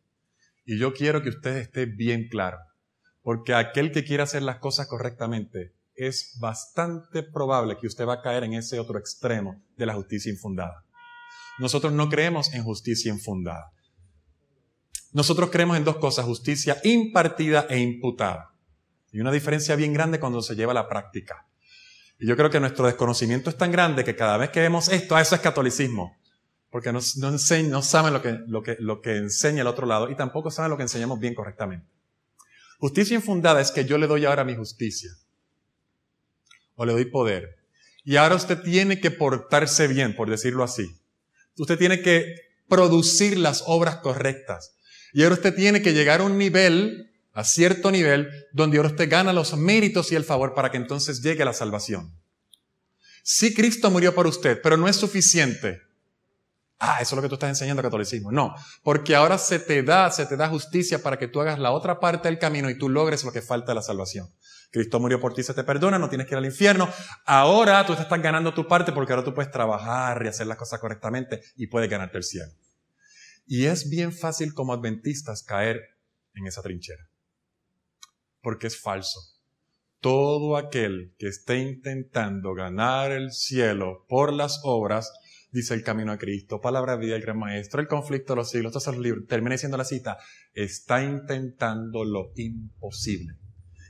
Y yo quiero que usted esté bien claro, porque aquel que quiera hacer las cosas correctamente, es bastante probable que usted va a caer en ese otro extremo de la justicia infundada. Nosotros no creemos en justicia infundada. Nosotros creemos en dos cosas, justicia impartida e imputada. Y una diferencia bien grande cuando se lleva a la práctica. Y yo creo que nuestro desconocimiento es tan grande que cada vez que vemos esto, eso es catolicismo porque no, saben lo que, lo, que, lo que enseña el otro lado y tampoco saben lo que enseñamos bien correctamente. Justicia infundada es que yo le doy ahora mi justicia o le doy poder. Y ahora usted tiene que portarse bien, por decirlo así. Usted tiene que producir las obras correctas. Y ahora usted tiene que llegar a un nivel, a cierto nivel, donde ahora usted gana los méritos y el favor para que entonces llegue a la salvación. Sí, Cristo murió por usted, pero no es suficiente ah, eso es lo que tú estás enseñando catolicismo. No, porque ahora se te da, se te da justicia para que tú hagas la otra parte del camino y tú logres lo que falta de la salvación. Cristo murió por ti, se te perdona, no tienes que ir al infierno. Ahora tú estás ganando tu parte porque ahora tú puedes trabajar y hacer las cosas correctamente y puedes ganarte el cielo. Y es bien fácil como adventistas caer en esa trinchera. Porque es falso. Todo aquel que esté intentando ganar el cielo por las obras dice el camino a Cristo, palabra vida del gran maestro, el conflicto de los siglos, todos esos libros, termina diciendo la cita, está intentando lo imposible.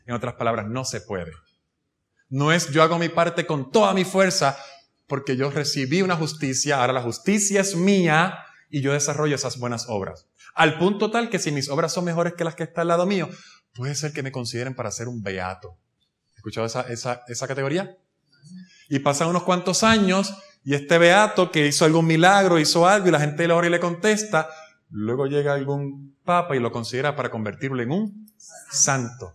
En otras palabras, no se puede. No es yo hago mi parte con toda mi fuerza porque yo recibí una justicia, ahora la justicia es mía y yo desarrollo esas buenas obras. Al punto tal que si mis obras son mejores que las que están al lado mío, puede ser que me consideren para ser un beato. ¿Escuchado esa, esa, esa categoría? Y pasan unos cuantos años y este beato que hizo algún milagro, hizo algo y la gente le ora y le contesta, luego llega algún papa y lo considera para convertirlo en un santo.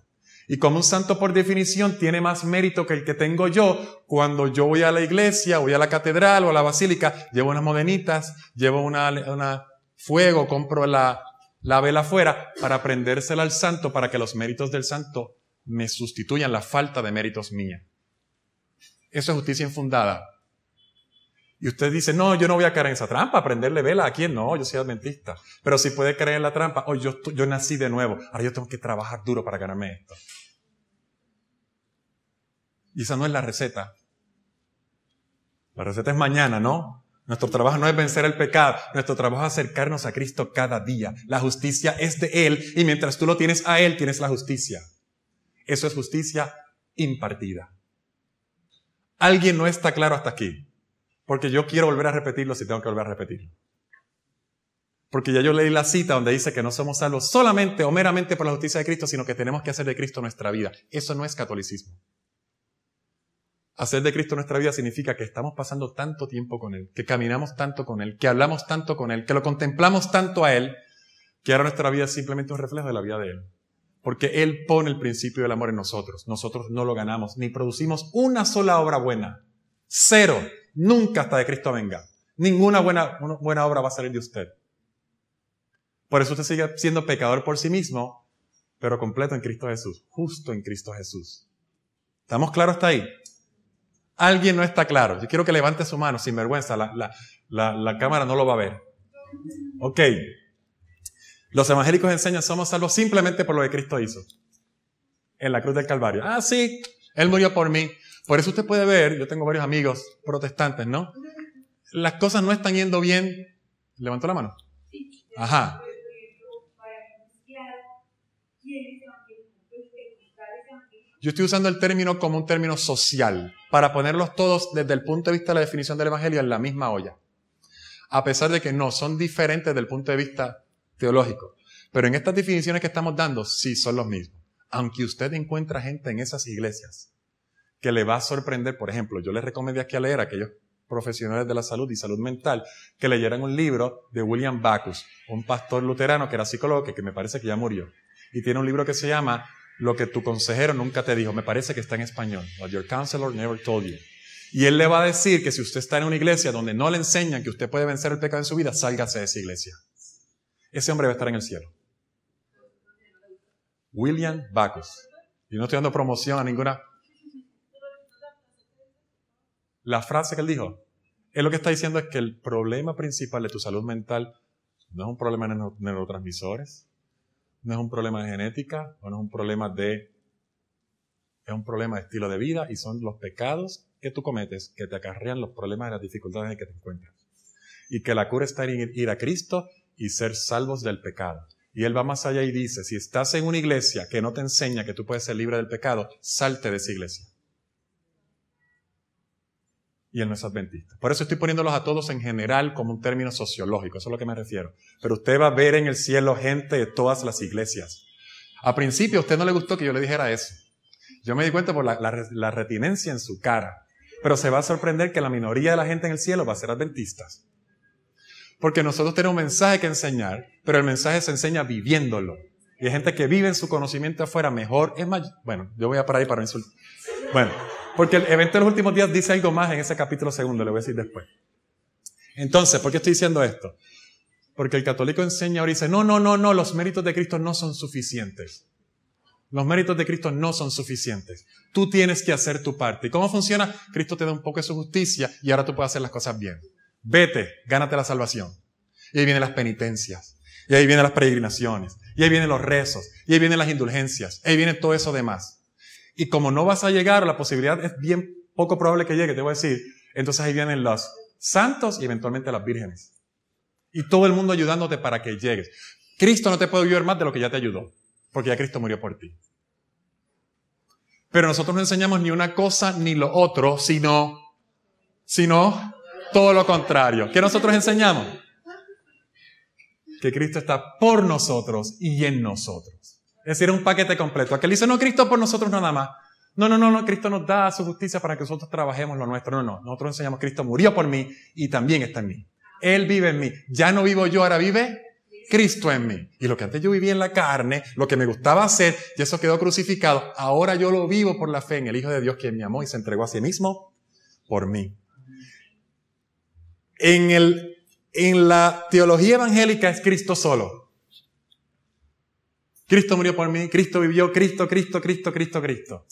Y como un santo por definición tiene más mérito que el que tengo yo, cuando yo voy a la iglesia, voy a la catedral o a la basílica, llevo unas modenitas, llevo una, una fuego, compro la, la vela afuera para prendérsela al santo para que los méritos del santo me sustituyan la falta de méritos mía. Eso es justicia infundada. Y usted dice, no, yo no voy a caer en esa trampa, prenderle vela a quién, no, yo soy adventista. Pero si puede caer en la trampa, oh, yo, yo nací de nuevo, ahora yo tengo que trabajar duro para ganarme esto. Y esa no es la receta. La receta es mañana, ¿no? Nuestro trabajo no es vencer el pecado, nuestro trabajo es acercarnos a Cristo cada día. La justicia es de Él y mientras tú lo tienes a Él, tienes la justicia. Eso es justicia impartida. Alguien no está claro hasta aquí, porque yo quiero volver a repetirlo si tengo que volver a repetirlo. Porque ya yo leí la cita donde dice que no somos salvos solamente o meramente por la justicia de Cristo, sino que tenemos que hacer de Cristo nuestra vida. Eso no es catolicismo. Hacer de Cristo nuestra vida significa que estamos pasando tanto tiempo con Él, que caminamos tanto con Él, que hablamos tanto con Él, que lo contemplamos tanto a Él, que ahora nuestra vida es simplemente un reflejo de la vida de Él. Porque Él pone el principio del amor en nosotros. Nosotros no lo ganamos, ni producimos una sola obra buena. Cero. Nunca hasta de Cristo venga. Ninguna buena, buena obra va a salir de usted. Por eso usted sigue siendo pecador por sí mismo, pero completo en Cristo Jesús, justo en Cristo Jesús. ¿Estamos claros hasta ahí? Alguien no está claro. Yo quiero que levante su mano sin vergüenza. La, cámara no lo va a ver. Ok. Los evangélicos enseñan somos salvos simplemente por lo que Cristo hizo. En la cruz del Calvario. Ah, sí. Él murió por mí. Por eso usted puede ver, yo tengo varios amigos protestantes, ¿no? Las cosas no están yendo bien. ¿Levantó la mano? Ajá. Yo estoy usando el término como un término social, para ponerlos todos desde el punto de vista de la definición del Evangelio en la misma olla. A pesar de que no, son diferentes desde el punto de vista teológico. Pero en estas definiciones que estamos dando, sí son los mismos. Aunque usted encuentra gente en esas iglesias que le va a sorprender, por ejemplo, yo les recomendé aquí a leer a aquellos profesionales de la salud y salud mental que leyeran un libro de William Bacchus, un pastor luterano que era psicólogo que, que me parece que ya murió. Y tiene un libro que se llama lo que tu consejero nunca te dijo. Me parece que está en español. What your counselor never told you. Y él le va a decir que si usted está en una iglesia donde no le enseñan que usted puede vencer el pecado en su vida, sálgase de esa iglesia. Ese hombre va a estar en el cielo. William Bacchus. Y no estoy dando promoción a ninguna. La frase que él dijo, él lo que está diciendo es que el problema principal de tu salud mental no es un problema de neurotransmisores, no es un problema de genética o no es un problema de... Es un problema de estilo de vida y son los pecados que tú cometes que te acarrean los problemas y las dificultades en que te encuentras. Y que la cura está en ir a Cristo y ser salvos del pecado. Y él va más allá y dice, si estás en una iglesia que no te enseña que tú puedes ser libre del pecado, salte de esa iglesia y él no es adventista. Por eso estoy poniéndolos a todos en general como un término sociológico, eso es lo que me refiero. Pero usted va a ver en el cielo gente de todas las iglesias. A principio a usted no le gustó que yo le dijera eso. Yo me di cuenta por la, la retinencia en su cara. Pero se va a sorprender que la minoría de la gente en el cielo va a ser adventistas. Porque nosotros tenemos un mensaje que enseñar, pero el mensaje se enseña viviéndolo. Y hay gente que vive en su conocimiento afuera mejor. Es más, bueno, yo voy a parar ahí para insultar. Bueno, porque el evento de los últimos días dice algo más en ese capítulo segundo, le voy a decir después. Entonces, ¿por qué estoy diciendo esto? Porque el católico enseña ahora y dice, no, no, no, no, los méritos de Cristo no son suficientes. Los méritos de Cristo no son suficientes. Tú tienes que hacer tu parte. ¿Y cómo funciona? Cristo te da un poco de su justicia y ahora tú puedes hacer las cosas bien. Vete, gánate la salvación. Y ahí vienen las penitencias. Y ahí vienen las peregrinaciones. Y ahí vienen los rezos. Y ahí vienen las indulgencias. Y ahí viene todo eso demás. Y como no vas a llegar, la posibilidad es bien poco probable que llegue, te voy a decir, entonces ahí vienen los santos y eventualmente las vírgenes. Y todo el mundo ayudándote para que llegues. Cristo no te puede ayudar más de lo que ya te ayudó, porque ya Cristo murió por ti. Pero nosotros no enseñamos ni una cosa ni lo otro, sino, sino todo lo contrario. ¿Qué nosotros enseñamos? Que Cristo está por nosotros y en nosotros. Es decir, un paquete completo. Aquel dice, no, Cristo por nosotros nada más. No, no, no, no, Cristo nos da su justicia para que nosotros trabajemos lo nuestro. No, no, nosotros enseñamos, Cristo murió por mí y también está en mí. Él vive en mí. Ya no vivo yo, ahora vive Cristo en mí. Y lo que antes yo vivía en la carne, lo que me gustaba hacer, y eso quedó crucificado, ahora yo lo vivo por la fe en el Hijo de Dios quien me amó y se entregó a sí mismo por mí. En, el, en la teología evangélica es Cristo solo. Cristo murió por mí, Cristo vivió, Cristo, Cristo, Cristo, Cristo, Cristo.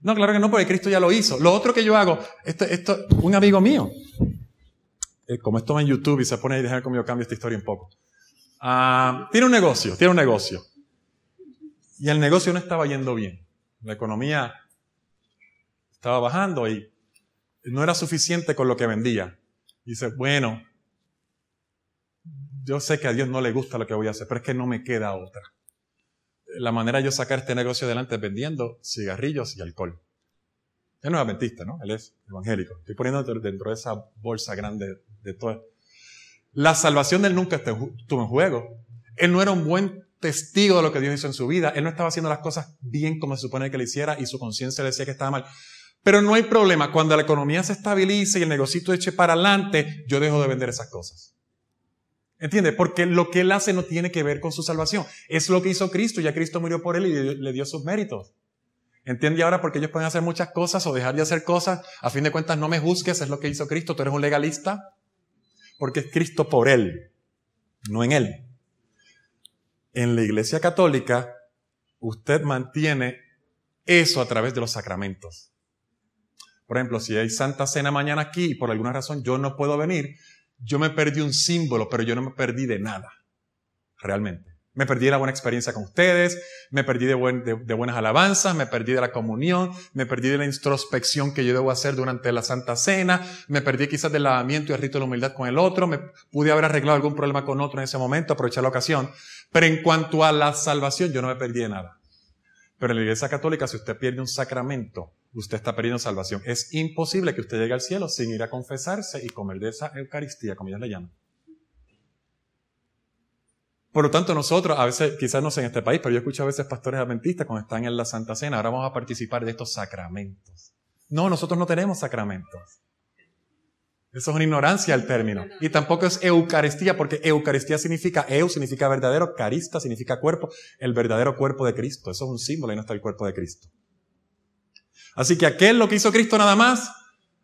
No, claro que no, porque Cristo ya lo hizo. Lo otro que yo hago, esto, esto, un amigo mío, eh, como esto va en YouTube y se pone ahí, dejar como yo cambio esta historia un poco. Ah, tiene un negocio, tiene un negocio. Y el negocio no estaba yendo bien. La economía estaba bajando y no era suficiente con lo que vendía. dice, bueno, yo sé que a Dios no le gusta lo que voy a hacer, pero es que no me queda otra. La manera de yo sacar este negocio adelante es vendiendo cigarrillos y alcohol. Él no es adventista, ¿no? Él es evangélico. Estoy poniendo dentro de esa bolsa grande de todo. La salvación de él nunca estuvo en juego. Él no era un buen testigo de lo que Dios hizo en su vida. Él no estaba haciendo las cosas bien como se supone que le hiciera y su conciencia le decía que estaba mal. Pero no hay problema. Cuando la economía se estabilice y el negocio eche para adelante, yo dejo de vender esas cosas. ¿Entiende? Porque lo que él hace no tiene que ver con su salvación. Es lo que hizo Cristo. Ya Cristo murió por él y le dio sus méritos. ¿Entiende ahora? Porque ellos pueden hacer muchas cosas o dejar de hacer cosas. A fin de cuentas, no me juzgues, es lo que hizo Cristo. Tú eres un legalista. Porque es Cristo por él, no en él. En la iglesia católica, usted mantiene eso a través de los sacramentos. Por ejemplo, si hay Santa Cena mañana aquí y por alguna razón yo no puedo venir, yo me perdí un símbolo, pero yo no me perdí de nada, realmente. Me perdí de la buena experiencia con ustedes, me perdí de, buenas alabanzas, me perdí de la comunión, me perdí de la introspección que yo debo hacer durante la Santa Cena, me perdí quizás del lavamiento y el rito de la humildad con el otro, me pude haber arreglado algún problema con otro en ese momento, aprovechar la ocasión. Pero en cuanto a la salvación, yo no me perdí de nada. Pero en la Iglesia Católica, si usted pierde un sacramento, usted está perdiendo salvación. Es imposible que usted llegue al cielo sin ir a confesarse y comer de esa Eucaristía, como ellos le llaman. Por lo tanto, nosotros, a veces, quizás no sé en este país, pero yo escucho a veces pastores adventistas cuando están en la Santa Cena, ahora vamos a participar de estos sacramentos. No, nosotros no tenemos sacramentos. Eso es una ignorancia el término. Y tampoco es Eucaristía, porque Eucaristía significa, Eu significa verdadero, Carista significa cuerpo, el verdadero cuerpo de Cristo. Eso es un símbolo y no está el cuerpo de Cristo. Así que aquel lo que hizo Cristo nada más,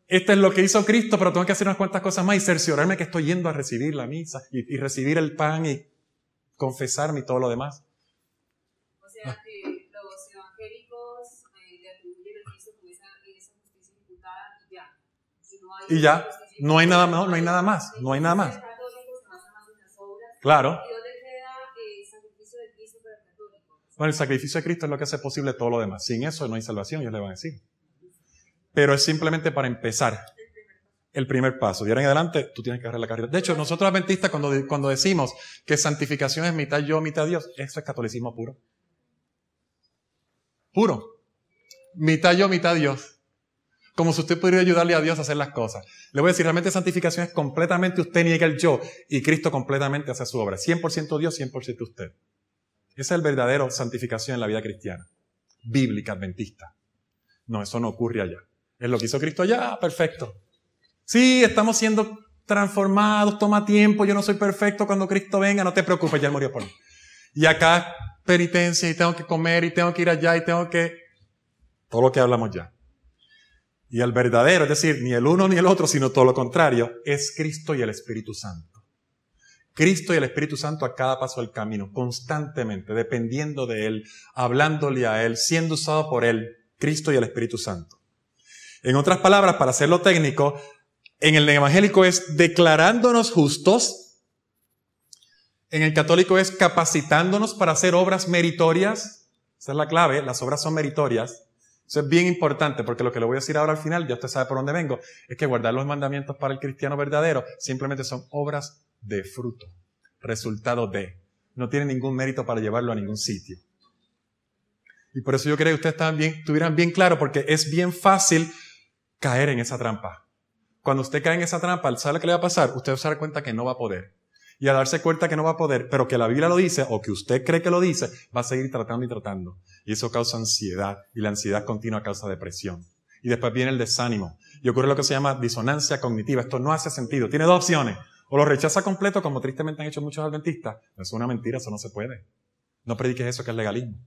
este es lo que hizo Cristo, pero tengo que hacer unas cuantas cosas más y cerciorarme que estoy yendo a recibir la misa y, y recibir el pan y confesarme y todo lo demás. O sea que los evangélicos eh, le atribuyen a Cristo con esa, esa justicia imputada y ya. Si no hay y ya. No hay nada no hay nada más, no hay nada más. Claro. Bueno, el sacrificio de Cristo es lo que hace posible todo lo demás. Sin eso no hay salvación, ellos le van a decir. Pero es simplemente para empezar el primer paso. De ahora en adelante, tú tienes que agarrar la carrera. De hecho, nosotros adventistas, cuando, cuando decimos que santificación es mitad yo, mitad Dios, eso es catolicismo puro. Puro. Mitad yo, mitad Dios. Como si usted pudiera ayudarle a Dios a hacer las cosas. Le voy a decir, realmente santificación es completamente usted niega el yo y Cristo completamente hace su obra. 100% Dios, 100% usted. Esa es el verdadero santificación en la vida cristiana. Bíblica, adventista. No, eso no ocurre allá. Es lo que hizo Cristo allá, perfecto. Sí, estamos siendo transformados, toma tiempo, yo no soy perfecto, cuando Cristo venga, no te preocupes, ya él murió por mí. Y acá penitencia y tengo que comer y tengo que ir allá y tengo que... Todo lo que hablamos ya. Y el verdadero, es decir, ni el uno ni el otro, sino todo lo contrario, es Cristo y el Espíritu Santo. Cristo y el Espíritu Santo a cada paso del camino, constantemente, dependiendo de Él, hablándole a Él, siendo usado por Él, Cristo y el Espíritu Santo. En otras palabras, para hacerlo técnico, en el evangélico es declarándonos justos, en el católico es capacitándonos para hacer obras meritorias, esa es la clave, las obras son meritorias, eso es bien importante porque lo que le voy a decir ahora al final, ya usted sabe por dónde vengo, es que guardar los mandamientos para el cristiano verdadero simplemente son obras de fruto, resultado de. No tiene ningún mérito para llevarlo a ningún sitio. Y por eso yo creo que ustedes también estuvieran bien claro porque es bien fácil caer en esa trampa. Cuando usted cae en esa trampa, ¿sabe lo que le va a pasar? Usted se da cuenta que no va a poder. Y al darse cuenta que no va a poder, pero que la Biblia lo dice o que usted cree que lo dice, va a seguir tratando y tratando. Y eso causa ansiedad y la ansiedad continua causa depresión. Y después viene el desánimo y ocurre lo que se llama disonancia cognitiva. Esto no hace sentido. Tiene dos opciones. O lo rechaza completo, como tristemente han hecho muchos adventistas. Es una mentira, eso no se puede. No prediques eso que es legalismo.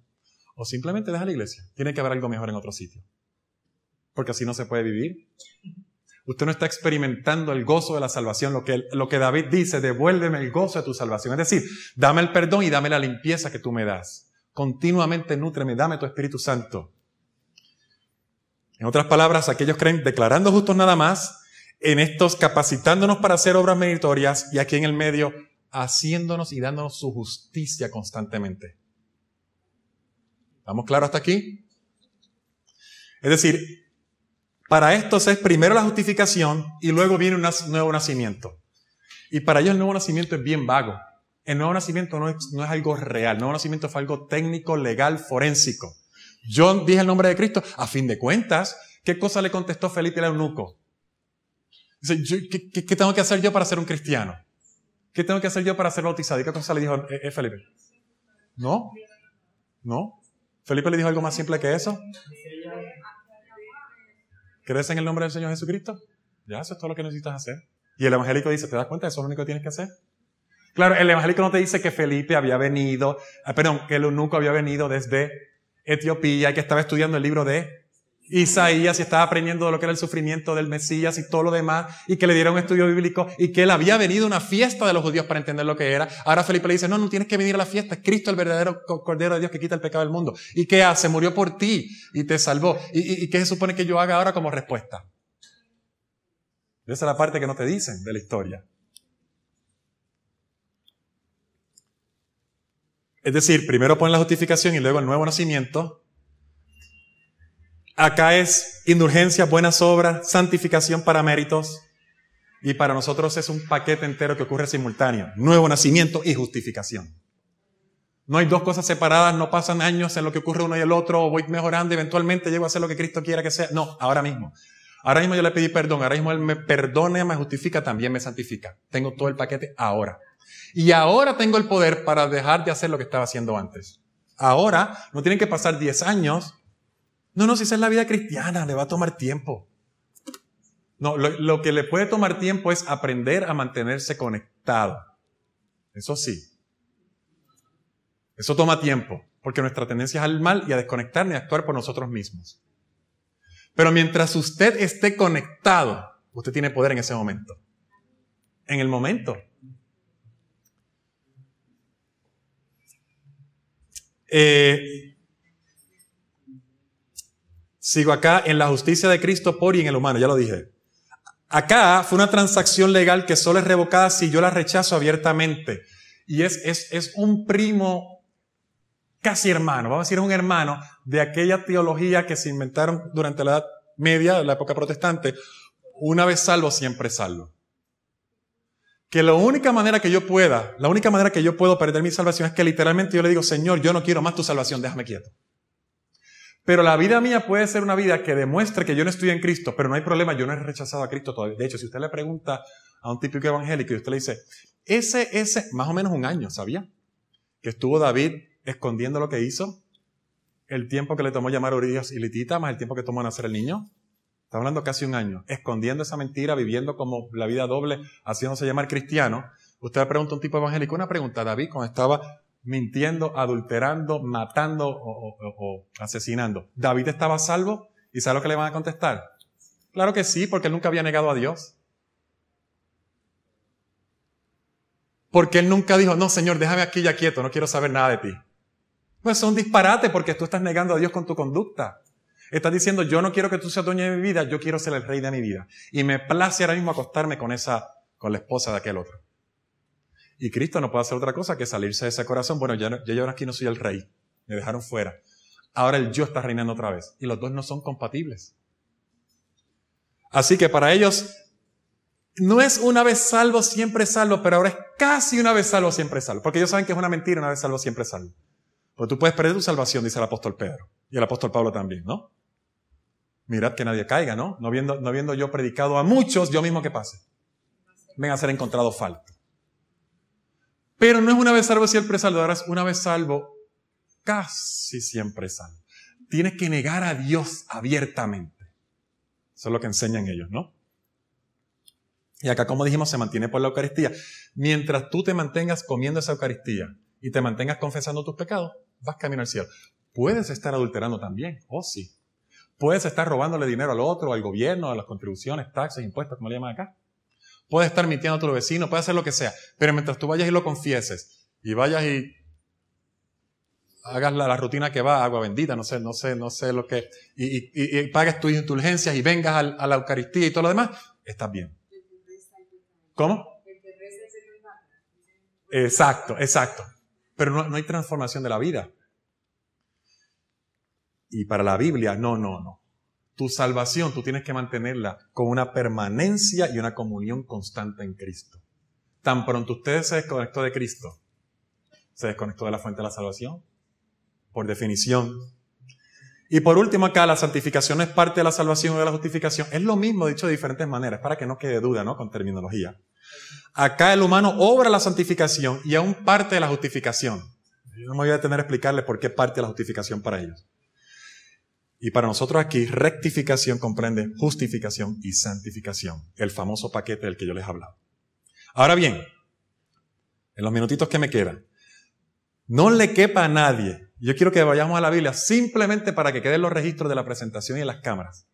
O simplemente deja la iglesia. Tiene que haber algo mejor en otro sitio. Porque así no se puede vivir. Usted no está experimentando el gozo de la salvación, lo que, lo que David dice, devuélveme el gozo de tu salvación. Es decir, dame el perdón y dame la limpieza que tú me das. Continuamente nútreme, dame tu Espíritu Santo. En otras palabras, aquellos creen declarando justos nada más, en estos capacitándonos para hacer obras meritorias y aquí en el medio haciéndonos y dándonos su justicia constantemente. ¿Estamos claros hasta aquí? Es decir, Para estos es primero la justificación y luego viene un nuevo nacimiento. Y para ellos el nuevo nacimiento es bien vago. El nuevo nacimiento no es, algo real. El nuevo nacimiento fue algo técnico, legal, forénsico. Yo dije el nombre de Cristo. A fin de cuentas, ¿qué cosa le contestó Felipe el eunuco? Dice, ¿qué, qué, tengo que hacer yo para ser un cristiano? ¿Qué tengo que hacer yo para ser bautizado? ¿Y qué cosa le dijo eh, eh, Felipe? ¿No? ¿No? ¿Felipe le dijo algo más simple que eso? ¿Crees en el nombre del Señor Jesucristo? Ya, eso es todo lo que necesitas hacer. Y el evangélico dice, ¿te das cuenta? Eso es lo único que tienes que hacer. Claro, el evangélico no te dice que Felipe había venido, ah, perdón, que el eunuco había venido desde Etiopía y que estaba estudiando el libro de Isaías y estaba aprendiendo de lo que era el sufrimiento del Mesías y todo lo demás, y que le dieron un estudio bíblico y que él había venido a una fiesta de los judíos para entender lo que era. Ahora Felipe le dice, no, no tienes que venir a la fiesta, es Cristo el verdadero Cordero de Dios que quita el pecado del mundo. ¿Y qué hace? Murió por ti y te salvó. ¿Y, y qué se supone que yo haga ahora como respuesta? Esa es la parte que no te dicen de la historia. Es decir, primero ponen la justificación y luego el nuevo nacimiento. Acá es indulgencia, buenas obras, santificación para méritos. Y para nosotros es un paquete entero que ocurre simultáneo. Nuevo nacimiento y justificación. No hay dos cosas separadas, no pasan años en lo que ocurre uno y el otro, voy mejorando, eventualmente llego a hacer lo que Cristo quiera que sea. No, ahora mismo. Ahora mismo yo le pedí perdón, ahora mismo Él me perdone, me justifica, también me santifica. Tengo todo el paquete ahora. Y ahora tengo el poder para dejar de hacer lo que estaba haciendo antes. Ahora no tienen que pasar 10 años no, no, si esa es la vida cristiana, le va a tomar tiempo. No, lo, que le puede tomar tiempo es aprender a mantenerse conectado. Eso sí. Eso toma tiempo, porque nuestra tendencia es al mal y a desconectarnos y a actuar por nosotros mismos. Pero mientras usted esté conectado, usted tiene poder en ese momento. En el momento. Eh, Sigo acá en la justicia de Cristo por y en el humano, ya lo dije. Acá fue una transacción legal que solo es revocada si yo la rechazo abiertamente. Y es, es, es un primo casi hermano, vamos a decir un hermano de aquella teología que se inventaron durante la Edad Media, la época protestante, una vez salvo, siempre salvo. Que la única manera que yo pueda, la única manera que yo puedo perder mi salvación es que literalmente yo le digo, Señor, yo no quiero más tu salvación, déjame quieto. Pero la vida mía puede ser una vida que demuestre que yo no estoy en Cristo, pero no hay problema, yo no he rechazado a Cristo todavía. De hecho, si usted le pregunta a un típico evangélico y usted le dice, ese, ese, más o menos un año, ¿sabía? Que estuvo David escondiendo lo que hizo, el tiempo que le tomó llamar a Urias y Litita, más el tiempo que tomó nacer el niño. Está hablando casi un año, escondiendo esa mentira, viviendo como la vida doble, haciéndose llamar cristiano. Usted le pregunta a un tipo evangélico una pregunta, David, cuando estaba mintiendo, adulterando, matando o, asesinando. ¿David estaba salvo? ¿Y sabe lo que le van a contestar? Claro que sí, porque él nunca había negado a Dios. Porque él nunca dijo, no, Señor, déjame aquí ya quieto, no quiero saber nada de ti. Pues es un disparate porque tú estás negando a Dios con tu conducta. Estás diciendo, yo no quiero que tú seas dueño de mi vida, yo quiero ser el rey de mi vida. Y me place ahora mismo acostarme con esa, con la esposa de aquel otro. Y Cristo no puede hacer otra cosa que salirse de ese corazón. Bueno, ya, yo aquí no soy el rey. Me dejaron fuera. Ahora el yo está reinando otra vez. Y los dos no son compatibles. Así que para ellos no es una vez salvo, siempre salvo, pero ahora es casi una vez salvo, siempre salvo. Porque ellos saben que es una mentira, una vez salvo, siempre salvo. Porque tú puedes perder tu salvación, dice el apóstol Pedro. Y el apóstol Pablo también, ¿no? Mirad que nadie caiga, ¿no? No viendo, no viendo yo predicado a muchos, yo mismo que pase. Venga a ser encontrado falto. Pero no es una vez salvo siempre salvo, ahora es una vez salvo casi siempre salvo. Tienes que negar a Dios abiertamente. Eso es lo que enseñan ellos, ¿no? Y acá, como dijimos, se mantiene por la Eucaristía. Mientras tú te mantengas comiendo esa Eucaristía y te mantengas confesando tus pecados, vas camino al cielo. Puedes estar adulterando también, oh sí. Puedes estar robándole dinero al otro, al gobierno, a las contribuciones, taxes, impuestos, como le llaman acá. Puedes estar mintiendo a tu vecino, puedes hacer lo que sea. Pero mientras tú vayas y lo confieses, y vayas y hagas la, rutina que va, agua bendita, no sé, no sé, no sé lo que, y, pagues tus indulgencias y vengas a la Eucaristía y todo lo demás, estás bien. ¿Cómo? Exacto, exacto. Pero no hay transformación de la vida. Y para la Biblia, no, no, no. Tu salvación tú tienes que mantenerla con una permanencia y una comunión constante en Cristo. Tan pronto usted se desconectó de Cristo, se desconectó de la fuente de la salvación, por definición. Y por último acá, la santificación es parte de la salvación o de la justificación. Es lo mismo dicho de diferentes maneras, para que no quede duda, ¿no? Con terminología. Acá el humano obra la santificación y aún parte de la justificación. Yo no me voy a detener a explicarles por qué parte de la justificación para ellos. Y para nosotros aquí, rectificación comprende justificación y santificación, el famoso paquete del que yo les he hablado. Ahora bien, en los minutitos que me quedan, no le quepa a nadie, yo quiero que vayamos a la Biblia simplemente para que queden los registros de la presentación y las cámaras,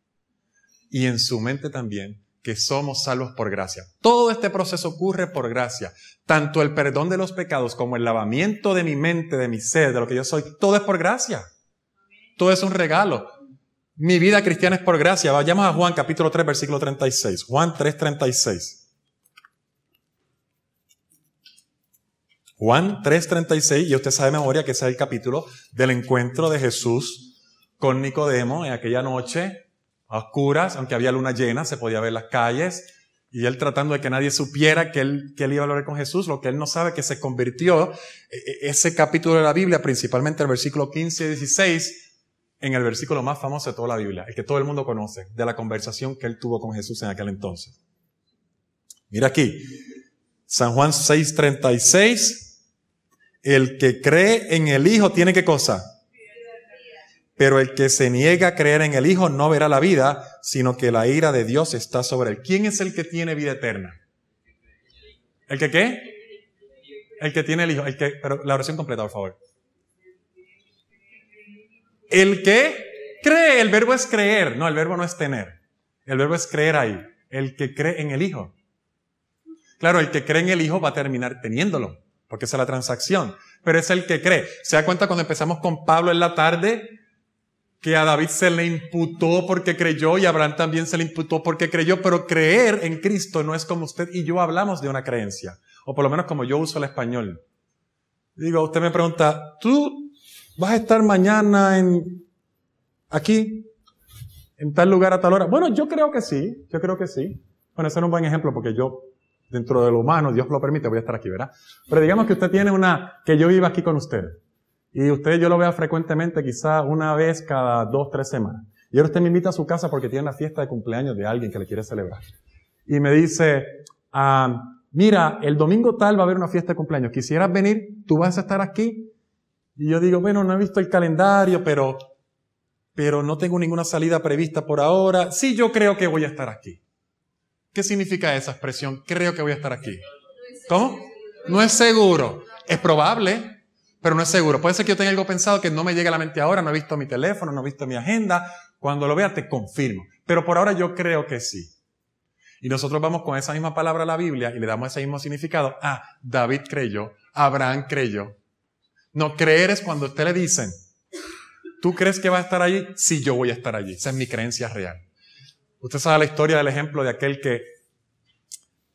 y en su mente también, que somos salvos por gracia. Todo este proceso ocurre por gracia. Tanto el perdón de los pecados como el lavamiento de mi mente, de mi ser, de lo que yo soy, todo es por gracia. Todo es un regalo. Mi vida cristiana es por gracia. Vayamos a Juan capítulo 3, versículo 36. Juan 3, 36. Juan 3, 36, y usted sabe de memoria que ese es el capítulo del encuentro de Jesús con Nicodemo en aquella noche, a oscuras, aunque había luna llena, se podía ver las calles, y él tratando de que nadie supiera que él, iba a hablar con Jesús, lo que él no sabe que se convirtió, e, e, ese capítulo de la Biblia, principalmente el versículo 15 y 16, en el versículo más famoso de toda la Biblia, el que todo el mundo conoce, de la conversación que él tuvo con Jesús en aquel entonces. Mira aquí, San Juan 6:36, el que cree en el Hijo tiene qué cosa? Pero el que se niega a creer en el Hijo no verá la vida, sino que la ira de Dios está sobre él. ¿Quién es el que tiene vida eterna? ¿El que qué? El que tiene el Hijo. El que, pero la oración completa, por favor. El que cree, el verbo es creer, no, el verbo no es tener. El verbo es creer ahí. El que cree en el Hijo. Claro, el que cree en el Hijo va a terminar teniéndolo, porque esa es la transacción. Pero es el que cree. ¿Se da cuenta cuando empezamos con Pablo en la tarde? Que a David se le imputó porque creyó y a Abraham también se le imputó porque creyó, pero creer en Cristo no es como usted y yo hablamos de una creencia, o por lo menos como yo uso el español. Digo, usted me pregunta, ¿tú ¿Vas a estar mañana en aquí, en tal lugar a tal hora? Bueno, yo creo que sí, yo creo que sí. Bueno, ese es un buen ejemplo porque yo, dentro de lo humano, Dios lo permite, voy a estar aquí, ¿verdad? Pero digamos que usted tiene una, que yo iba aquí con usted. Y usted yo lo vea frecuentemente, quizá una vez cada dos, tres semanas. Y ahora usted me invita a su casa porque tiene una fiesta de cumpleaños de alguien que le quiere celebrar. Y me dice, ah, mira, el domingo tal va a haber una fiesta de cumpleaños. ¿Quisieras venir? ¿Tú vas a estar aquí? Y yo digo, bueno, no he visto el calendario, pero, pero no tengo ninguna salida prevista por ahora. Sí, yo creo que voy a estar aquí. ¿Qué significa esa expresión? Creo que voy a estar aquí. ¿Cómo? No es seguro. Es probable, pero no es seguro. Puede ser que yo tenga algo pensado que no me llegue a la mente ahora, no he visto mi teléfono, no he visto mi agenda. Cuando lo vea te confirmo. Pero por ahora yo creo que sí. Y nosotros vamos con esa misma palabra a la Biblia y le damos ese mismo significado. Ah, David creyó, Abraham creyó, no, creer es cuando usted le dicen, ¿tú crees que va a estar allí? Sí, yo voy a estar allí. Esa es mi creencia real. Usted sabe la historia del ejemplo de aquel que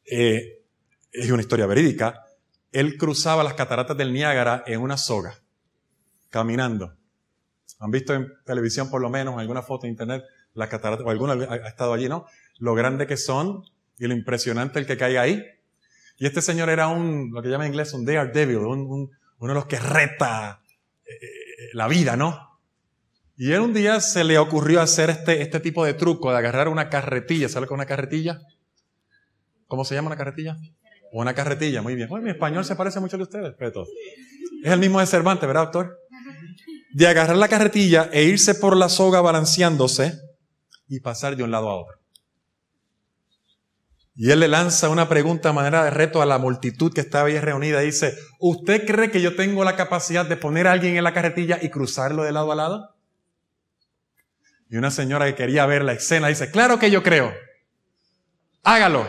eh, es una historia verídica. Él cruzaba las cataratas del Niágara en una soga, caminando. Han visto en televisión, por lo menos, en alguna foto en internet, las cataratas, o alguna ha estado allí, ¿no? Lo grande que son y lo impresionante el que caiga ahí. Y este señor era un, lo que llama en inglés, un daredevil, un, un, uno de los que reta eh, eh, la vida, ¿no? Y él un día se le ocurrió hacer este, este tipo de truco de agarrar una carretilla. ¿Sabe con una carretilla? ¿Cómo se llama una carretilla? Una carretilla, muy bien. Mi español se parece mucho a ustedes, pero Es el mismo de Cervantes, ¿verdad, doctor? De agarrar la carretilla e irse por la soga balanceándose y pasar de un lado a otro. Y él le lanza una pregunta a manera de reto a la multitud que estaba ahí reunida. Dice, ¿usted cree que yo tengo la capacidad de poner a alguien en la carretilla y cruzarlo de lado a lado? Y una señora que quería ver la escena dice, claro que yo creo. Hágalo.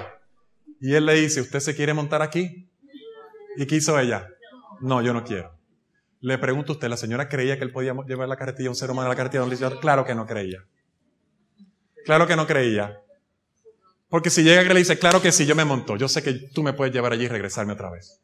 Y él le dice, ¿usted se quiere montar aquí? ¿Y qué hizo ella? No, yo no quiero. Le pregunto a usted, ¿la señora creía que él podía llevar la carretilla, un ser humano a la carretilla? Claro que no creía. Claro que no creía. Porque si llega y le dice, claro que sí, yo me monto, yo sé que tú me puedes llevar allí y regresarme otra vez.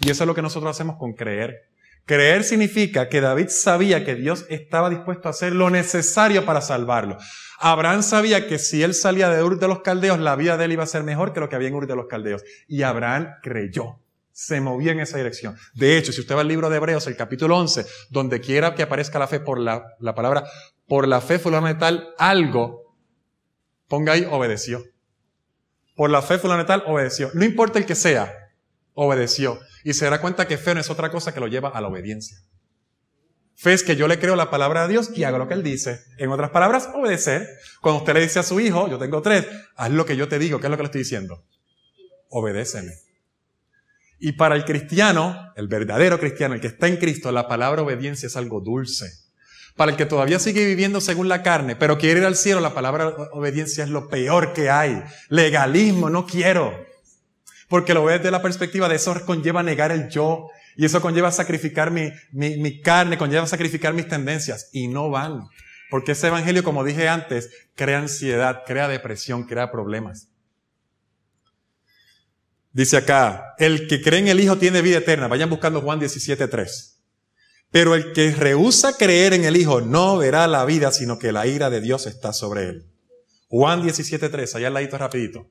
Y eso es lo que nosotros hacemos con creer. Creer significa que David sabía que Dios estaba dispuesto a hacer lo necesario para salvarlo. Abraham sabía que si él salía de Ur de los Caldeos, la vida de él iba a ser mejor que lo que había en Ur de los Caldeos. Y Abraham creyó. Se movía en esa dirección. De hecho, si usted va al libro de Hebreos, el capítulo 11, donde quiera que aparezca la fe por la, la palabra, por la fe fundamental, algo, ponga ahí, obedeció. Por la fe fundamental, obedeció. No importa el que sea, obedeció. Y se dará cuenta que fe no es otra cosa que lo lleva a la obediencia. Fe es que yo le creo la palabra de Dios y hago lo que Él dice. En otras palabras, obedecer. Cuando usted le dice a su hijo, yo tengo tres, haz lo que yo te digo. ¿Qué es lo que le estoy diciendo? Obedéceme. Y para el cristiano, el verdadero cristiano, el que está en Cristo, la palabra obediencia es algo dulce. Para el que todavía sigue viviendo según la carne, pero quiere ir al cielo, la palabra obediencia es lo peor que hay. Legalismo, no quiero. Porque lo ves de la perspectiva de eso conlleva negar el yo. Y eso conlleva sacrificar mi, mi, mi carne, conlleva sacrificar mis tendencias. Y no van. Porque ese evangelio, como dije antes, crea ansiedad, crea depresión, crea problemas. Dice acá, el que cree en el Hijo tiene vida eterna. Vayan buscando Juan 17.3. Pero el que rehúsa creer en el Hijo no verá la vida, sino que la ira de Dios está sobre él. Juan 17.3, allá al ladito rapidito.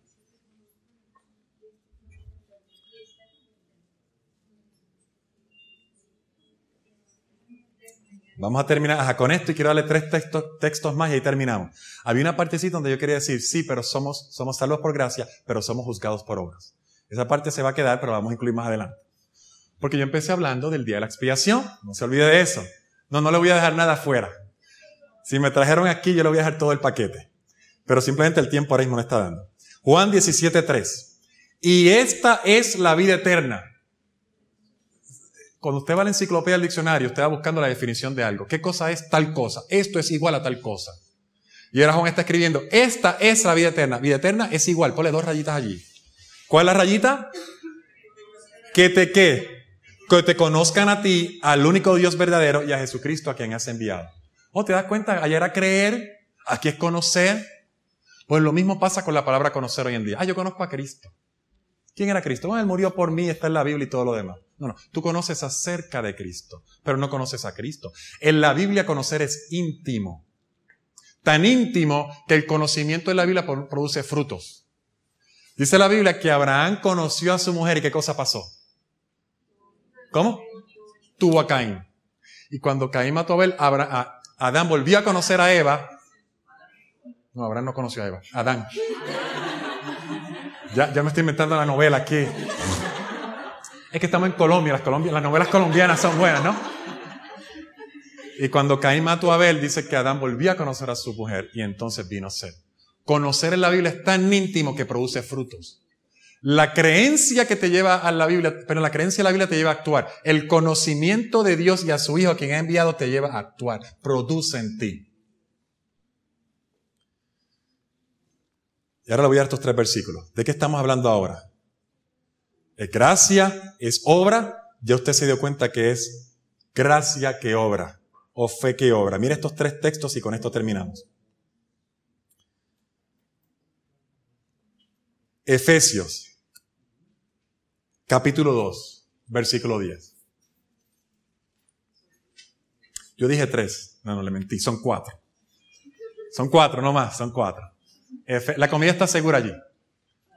Vamos a terminar con esto y quiero darle tres textos, más y ahí terminamos. Había una partecita donde yo quería decir, sí, pero somos, somos salvos por gracia, pero somos juzgados por obras. Esa parte se va a quedar, pero la vamos a incluir más adelante. Porque yo empecé hablando del día de la expiación. No se olvide de eso. No, no le voy a dejar nada afuera. Si me trajeron aquí, yo le voy a dejar todo el paquete. Pero simplemente el tiempo ahora mismo no está dando. Juan 17.3. Y esta es la vida eterna cuando usted va a la enciclopedia del diccionario, usted va buscando la definición de algo. ¿Qué cosa es tal cosa? Esto es igual a tal cosa. Y ahora Juan está escribiendo, esta es la vida eterna. Vida eterna es igual. Ponle dos rayitas allí. ¿Cuál es la rayita? Que te qué? Que te conozcan a ti, al único Dios verdadero y a Jesucristo a quien has enviado. ¿O te das cuenta? Ayer era creer, aquí es conocer. Pues lo mismo pasa con la palabra conocer hoy en día. Ah, yo conozco a Cristo. ¿Quién era Cristo? Bueno, Él murió por mí, está en la Biblia y todo lo demás. No, no, tú conoces acerca de Cristo, pero no conoces a Cristo. En la Biblia conocer es íntimo. Tan íntimo que el conocimiento de la Biblia produce frutos. Dice la Biblia que Abraham conoció a su mujer y qué cosa pasó. ¿Cómo? Tuvo a Caín. Y cuando Caín mató a Abel, Adán volvió a conocer a Eva. No, Abraham no conoció a Eva. Adán. Ya, me estoy inventando la novela aquí. Es que estamos en Colombia, las, las novelas colombianas son buenas, ¿no? Y cuando Caín mató a Abel, dice que Adán volvió a conocer a su mujer y entonces vino a ser. Conocer en la Biblia es tan íntimo que produce frutos. La creencia que te lleva a la Biblia, pero la creencia de la Biblia te lleva a actuar. El conocimiento de Dios y a su Hijo, a quien ha enviado, te lleva a actuar. Produce en ti. Y ahora le voy a dar estos tres versículos. ¿De qué estamos hablando ahora? Es gracia, es obra. Ya usted se dio cuenta que es gracia que obra o fe que obra. Mire estos tres textos y con esto terminamos. Efesios, capítulo 2, versículo 10. Yo dije tres, no, no le mentí, son cuatro. Son cuatro, no más, son cuatro. La comida está segura allí.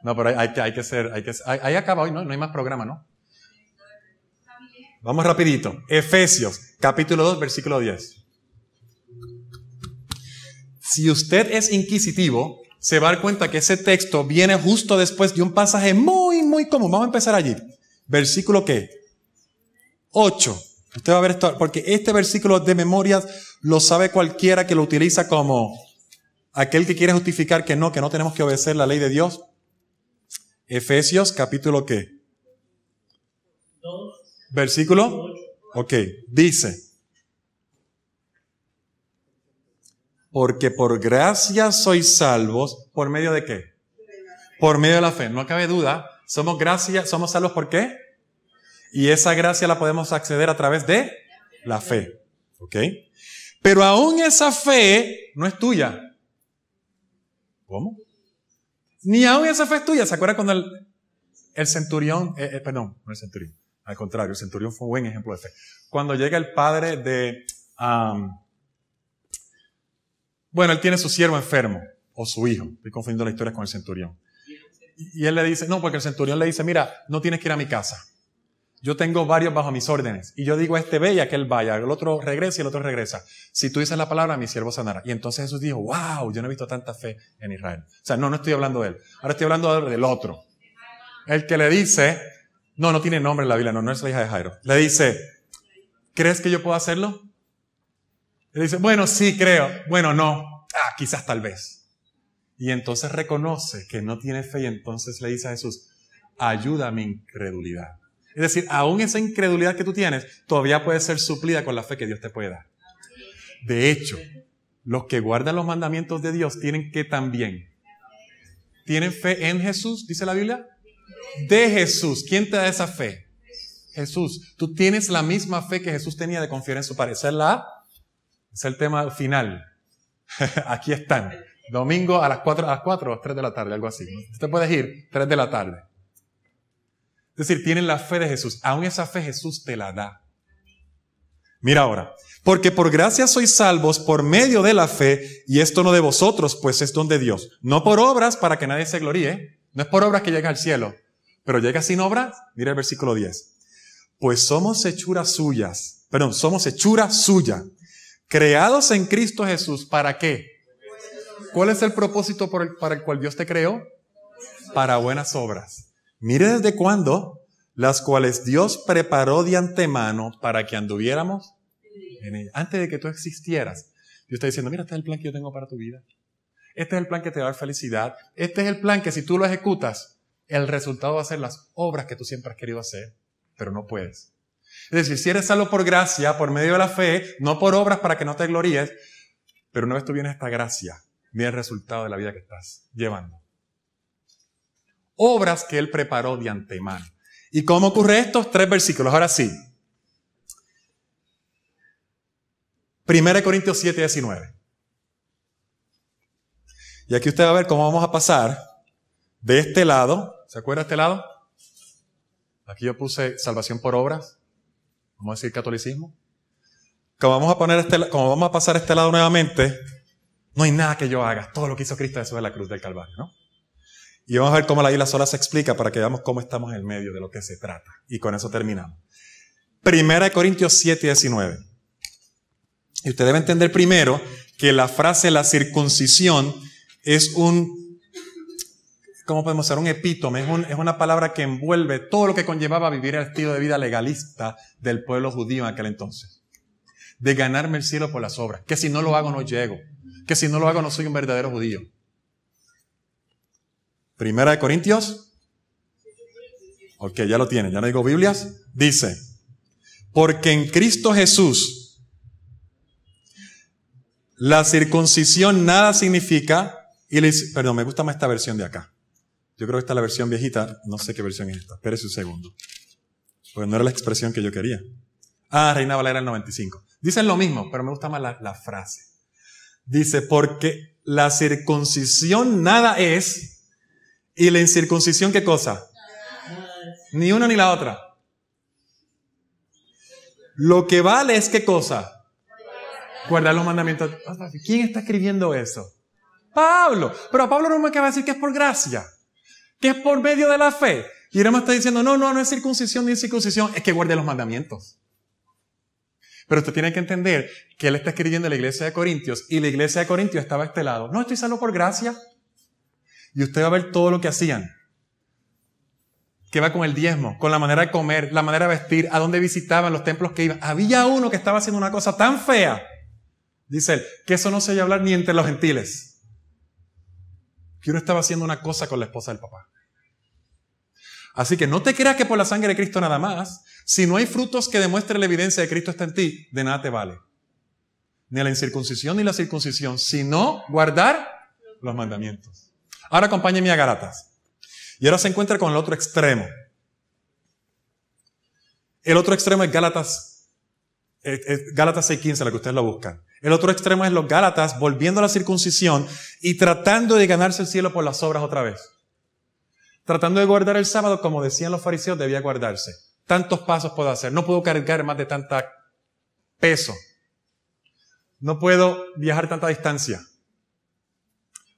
No, pero hay, que, hay que ser, hay que, ahí acaba hoy, ¿no? No hay más programa, ¿no? Vamos rapidito. Efesios, capítulo 2, versículo 10. Si usted es inquisitivo, se va a dar cuenta que ese texto viene justo después de un pasaje muy, muy común. Vamos a empezar allí. Versículo qué? 8. Usted va a ver esto, porque este versículo de memorias lo sabe cualquiera que lo utiliza como aquel que quiere justificar que no, que no tenemos que obedecer la ley de Dios. Efesios capítulo qué? Versículo. Ok, dice. Porque por gracia sois salvos, ¿por medio de qué? Por medio de la fe. No cabe duda. Somos gracia, somos salvos por qué? Y esa gracia la podemos acceder a través de la fe. ¿Ok? Pero aún esa fe no es tuya. ¿Cómo? Ni aún esa fe es tuya. ¿Se acuerda cuando el, centurión, eh, eh, perdón, no el centurión, Al contrario, el centurión fue un buen ejemplo de fe. Cuando llega el padre de... bueno, él tiene su siervo enfermo, o su hijo. Estoy confundiendo la historia con el centurión. Y él le dice, no, porque el centurión le dice, mira, no tienes que ir a mi casa. Yo tengo varios bajo mis órdenes. Y yo digo, este ve y aquel vaya. El otro regresa y el otro regresa. Si tú dices la palabra, mi siervo sanará. Y entonces Jesús dijo, wow, yo no he visto tanta fe en Israel. O sea, no, no estoy hablando de él. Ahora estoy hablando del otro. El que le dice, no, no tiene nombre en la Biblia, no, no es la hija de Jairo. Le dice, ¿crees que yo puedo hacerlo? Le dice, bueno, sí, creo. Bueno, no. Ah, quizás tal vez. Y entonces reconoce que no tiene fe y entonces le dice a Jesús, ayuda a mi incredulidad. Es decir, aún esa incredulidad que tú tienes todavía puede ser suplida con la fe que Dios te puede dar. De hecho, los que guardan los mandamientos de Dios tienen que también. ¿Tienen fe en Jesús? Dice la Biblia. De Jesús. ¿Quién te da esa fe? Jesús. Tú tienes la misma fe que Jesús tenía de confiar en su Padre. Esa es la, es el tema final. <laughs> Aquí están. Domingo a las 4, a las 4 o a las 3 de la tarde, algo así. Usted puede ir 3 de la tarde. Es decir, tienen la fe de Jesús. Aún esa fe Jesús te la da. Mira ahora, porque por gracia sois salvos por medio de la fe, y esto no de vosotros, pues es don de Dios. No por obras para que nadie se gloríe. No es por obras que llega al cielo, pero llega sin obras. Mira el versículo 10. Pues somos hechuras suyas, perdón, somos hechura suya, creados en Cristo Jesús. ¿Para qué? ¿Cuál es el propósito para el cual Dios te creó? Para buenas obras Mire desde cuándo, las cuales Dios preparó de antemano para que anduviéramos en. Antes de que tú existieras, Dios está diciendo, mira, este es el plan que yo tengo para tu vida. Este es el plan que te va a dar felicidad. Este es el plan que si tú lo ejecutas, el resultado va a ser las obras que tú siempre has querido hacer, pero no puedes. Es decir, si eres salvo por gracia, por medio de la fe, no por obras para que no te gloríes, pero una vez tú vienes esta gracia, viene el resultado de la vida que estás llevando obras que Él preparó de antemano. ¿Y cómo ocurre estos tres versículos? Ahora sí. 1 Corintios 7, 19. Y aquí usted va a ver cómo vamos a pasar de este lado. ¿Se acuerda de este lado? Aquí yo puse salvación por obras. Vamos a decir catolicismo. Como vamos a, este, pasar a este lado nuevamente, no hay nada que yo haga. Todo lo que hizo Cristo Jesús en la cruz del Calvario, ¿no? Y vamos a ver cómo la isla sola se explica para que veamos cómo estamos en el medio de lo que se trata. Y con eso terminamos. Primera de Corintios 7, 19. Y usted debe entender primero que la frase la circuncisión es un, ¿cómo podemos ser? Un epítome, es, una palabra que envuelve todo lo que conllevaba vivir el estilo de vida legalista del pueblo judío en aquel entonces. De ganarme el cielo por las obras. Que si no lo hago no llego. Que si no lo hago no soy un verdadero judío. Primera de Corintios. Ok, ya lo tienen, ya no digo Biblias. Dice, porque en Cristo Jesús la circuncisión nada significa, y perdón, me gusta más esta versión de acá. Yo creo que esta es la versión viejita, no sé qué versión es esta, espérese un segundo. Porque no era la expresión que yo quería. Ah, Reina Valera el 95. Dicen lo mismo, pero me gusta más la, la frase. Dice, porque la circuncisión nada es ¿Y la incircuncisión qué cosa? Ni una ni la otra. Lo que vale es qué cosa? Guardar los mandamientos. ¿Quién está escribiendo eso? Pablo. Pero a Pablo no me acaba de decir que es por gracia, que es por medio de la fe. Y me está diciendo, no, no, no es circuncisión ni incircuncisión, es que guarde los mandamientos. Pero usted tiene que entender que él está escribiendo en la iglesia de Corintios y la iglesia de Corintios estaba a este lado. No, estoy salvo por gracia. Y usted va a ver todo lo que hacían. Que va con el diezmo, con la manera de comer, la manera de vestir, a dónde visitaban, los templos que iban. Había uno que estaba haciendo una cosa tan fea, dice él, que eso no se oye hablar ni entre los gentiles. Que uno estaba haciendo una cosa con la esposa del papá. Así que no te creas que por la sangre de Cristo nada más, si no hay frutos que demuestren la evidencia de Cristo está en ti, de nada te vale. Ni la incircuncisión ni la circuncisión, sino guardar los mandamientos. Ahora acompáñenme a Gálatas. Y ahora se encuentra con el otro extremo. El otro extremo es Gálatas, Gálatas 6.15, la que ustedes lo buscan. El otro extremo es los Gálatas volviendo a la circuncisión y tratando de ganarse el cielo por las obras otra vez. Tratando de guardar el sábado como decían los fariseos debía guardarse. tantos pasos puedo hacer, no puedo cargar más de tanta peso, no puedo viajar tanta distancia.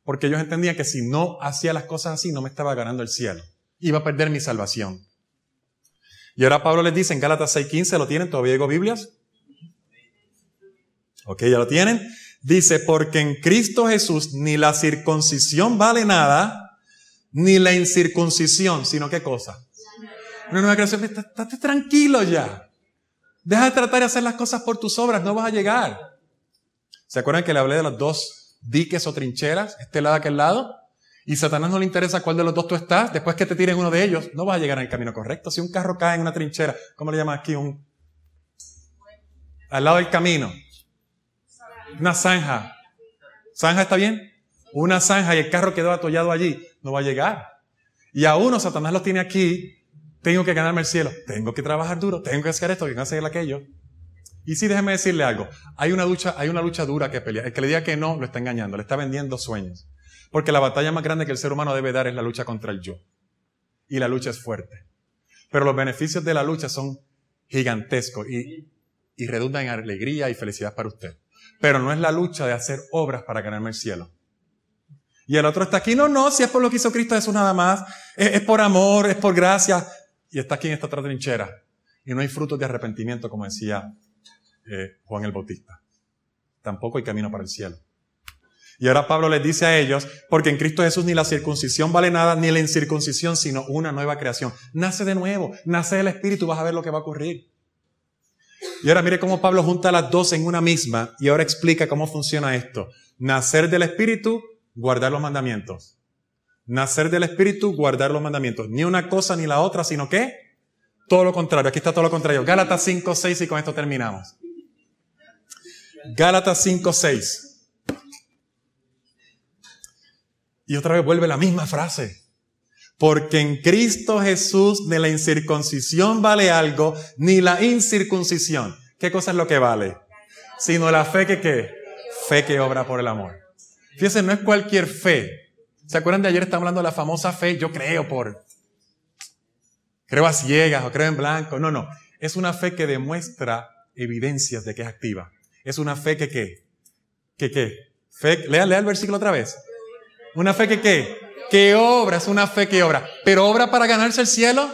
Porque ellos entendían que si no hacía las cosas así, no me estaba ganando el cielo. Iba a perder mi salvación. Y ahora Pablo les dice en Gálatas 6:15, ¿lo tienen? ¿Todavía digo Biblias? Ok, ya lo tienen. Dice, porque en Cristo Jesús ni la circuncisión vale nada, ni la incircuncisión, sino qué cosa. Una nueva creación. Estate tranquilo ya. Deja de tratar de hacer las cosas por tus obras, no vas a llegar. ¿Se acuerdan que le hablé de los dos diques o trincheras, este lado, aquel lado? Y Satanás no le interesa cuál de los dos tú estás, después que te tiren uno de ellos, no vas a llegar el camino correcto. Si un carro cae en una trinchera, ¿cómo le llaman aquí? Un, al lado del camino. Una zanja. ¿Zanja está bien? Una zanja y el carro quedó atollado allí. No va a llegar. Y a uno Satanás lo tiene aquí. Tengo que ganarme el cielo. Tengo que trabajar duro. Tengo que hacer esto. Tengo que hacer aquello. Y sí, déjeme decirle algo. Hay una lucha, hay una lucha dura que pelear. El que le diga que no, lo está engañando. Le está vendiendo sueños. Porque la batalla más grande que el ser humano debe dar es la lucha contra el yo. Y la lucha es fuerte. Pero los beneficios de la lucha son gigantescos y, y redundan en alegría y felicidad para usted. Pero no es la lucha de hacer obras para ganarme el cielo. Y el otro está aquí, no, no, si es por lo que hizo Cristo Jesús nada más, es, por amor, es por gracia. Y está aquí en esta otra trinchera. Y no hay frutos de arrepentimiento, como decía eh, Juan el Bautista. Tampoco hay camino para el cielo. Y ahora Pablo les dice a ellos, porque en Cristo Jesús ni la circuncisión vale nada, ni la incircuncisión, sino una nueva creación. Nace de nuevo, nace del Espíritu, vas a ver lo que va a ocurrir. Y ahora mire cómo Pablo junta las dos en una misma y ahora explica cómo funciona esto. Nacer del Espíritu, guardar los mandamientos. Nacer del Espíritu, guardar los mandamientos. Ni una cosa ni la otra, sino que todo lo contrario. Aquí está todo lo contrario. Gálatas 5, 6 y con esto terminamos. Gálatas 5, 6. Y otra vez vuelve la misma frase. Porque en Cristo Jesús ni la incircuncisión vale algo, ni la incircuncisión. ¿Qué cosa es lo que vale? Sino la fe que qué? Fe que obra por el amor. Fíjense, no es cualquier fe. ¿Se acuerdan de ayer estamos hablando de la famosa fe? Yo creo por... Creo a ciegas o creo en blanco. No, no. Es una fe que demuestra evidencias de que es activa. Es una fe que qué? ¿Que qué? Fe, lea, lea el versículo otra vez. Una fe que qué? Que obra, es una fe que obra. Pero obra para ganarse el cielo,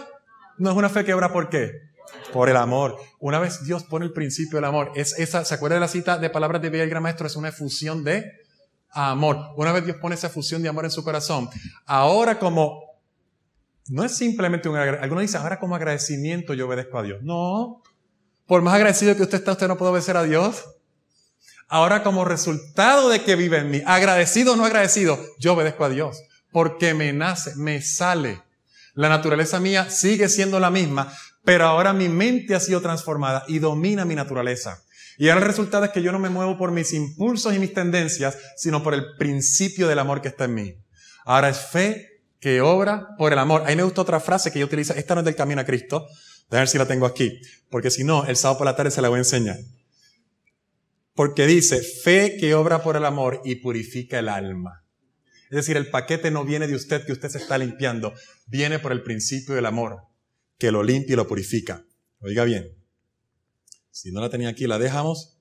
no es una fe que obra por qué? Por el amor. Una vez Dios pone el principio del amor, es esa, ¿se acuerda de la cita de palabras de Villa el Gran Maestro? Es una efusión de amor. Una vez Dios pone esa fusión de amor en su corazón, ahora como, no es simplemente un agradecimiento, algunos dicen, ahora como agradecimiento yo obedezco a Dios. No. Por más agradecido que usted está, usted no puede obedecer a Dios. Ahora como resultado de que vive en mí, agradecido o no agradecido, yo obedezco a Dios porque me nace, me sale. La naturaleza mía sigue siendo la misma, pero ahora mi mente ha sido transformada y domina mi naturaleza. Y el resultado es que yo no me muevo por mis impulsos y mis tendencias, sino por el principio del amor que está en mí. Ahora es fe que obra por el amor. Ahí me gusta otra frase que yo utilizo. Esta no es del camino a Cristo. A ver si la tengo aquí. Porque si no, el sábado por la tarde se la voy a enseñar. Porque dice, fe que obra por el amor y purifica el alma. Es decir, el paquete no viene de usted que usted se está limpiando, viene por el principio del amor, que lo limpia y lo purifica. Oiga bien, si no la tenía aquí, la dejamos.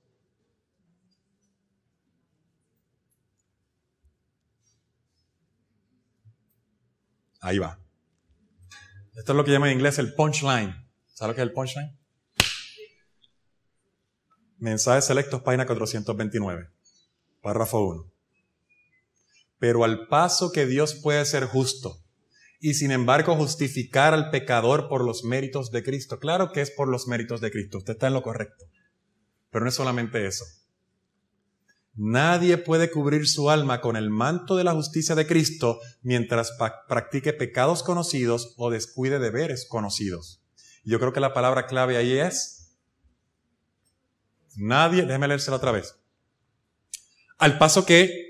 Ahí va. Esto es lo que llaman en inglés el punchline. ¿Sabe lo que es el punchline? Mensajes selectos, página 429, párrafo 1 pero al paso que Dios puede ser justo y sin embargo justificar al pecador por los méritos de Cristo. Claro que es por los méritos de Cristo, usted está en lo correcto, pero no es solamente eso. Nadie puede cubrir su alma con el manto de la justicia de Cristo mientras practique pecados conocidos o descuide deberes conocidos. Yo creo que la palabra clave ahí es, nadie, déjeme leérsela otra vez. Al paso que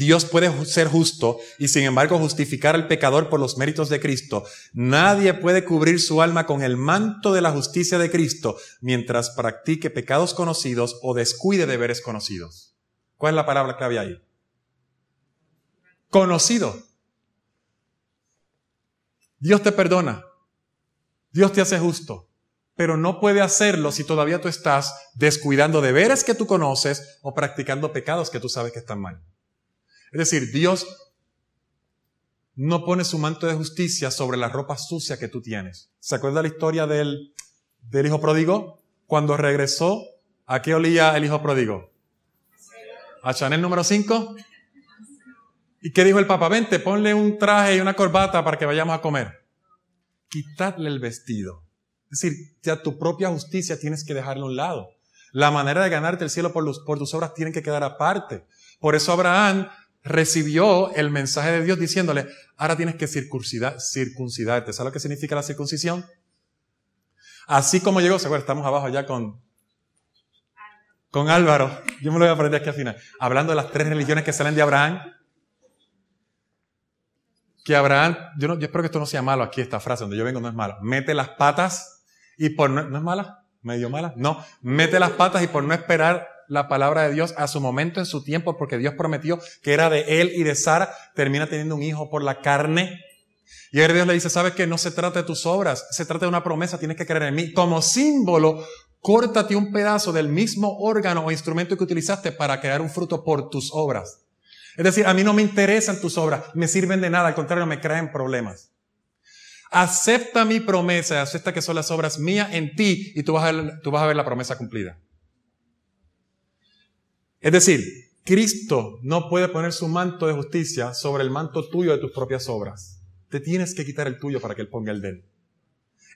Dios puede ser justo y sin embargo justificar al pecador por los méritos de Cristo. Nadie puede cubrir su alma con el manto de la justicia de Cristo mientras practique pecados conocidos o descuide deberes conocidos. ¿Cuál es la palabra clave ahí? Conocido. Dios te perdona. Dios te hace justo, pero no puede hacerlo si todavía tú estás descuidando deberes que tú conoces o practicando pecados que tú sabes que están mal. Es decir, Dios no pone su manto de justicia sobre la ropa sucia que tú tienes. ¿Se acuerda la historia del, del hijo pródigo? Cuando regresó, ¿a qué olía el hijo pródigo? ¿A Chanel número 5? ¿Y qué dijo el papá? Vente, ponle un traje y una corbata para que vayamos a comer. Quitadle el vestido. Es decir, ya tu propia justicia tienes que dejarlo a un lado. La manera de ganarte el cielo por, por tus obras tiene que quedar aparte. Por eso Abraham recibió el mensaje de Dios diciéndole, ahora tienes que circuncidar, circuncidarte. ¿Sabes lo que significa la circuncisión? Así como llegó, seguro, estamos abajo ya con, con Álvaro. Yo me lo voy a aprender aquí al final. Hablando de las tres religiones que salen de Abraham. Que Abraham, yo, no, espero que esto no sea malo aquí, esta frase, donde yo vengo no es malo. Mete las patas y por no, ¿no es mala? ¿Medio mala? No, mete las patas y por no esperar la palabra de Dios a su momento, en su tiempo, porque Dios prometió que era de él y de Sara, termina teniendo un hijo por la carne. Y ahora Dios le dice, sabes que no se trata de tus obras, se trata de una promesa, tienes que creer en mí. Como símbolo, córtate un pedazo del mismo órgano o instrumento que utilizaste para crear un fruto por tus obras. Es decir, a mí no me interesan tus obras, me sirven de nada, al contrario, me crean problemas. Acepta mi promesa, acepta que son las obras mías en ti y tú vas a tú vas a ver la promesa cumplida. Es decir, Cristo no puede poner su manto de justicia sobre el manto tuyo de tus propias obras. Te tienes que quitar el tuyo para que Él ponga el de Él.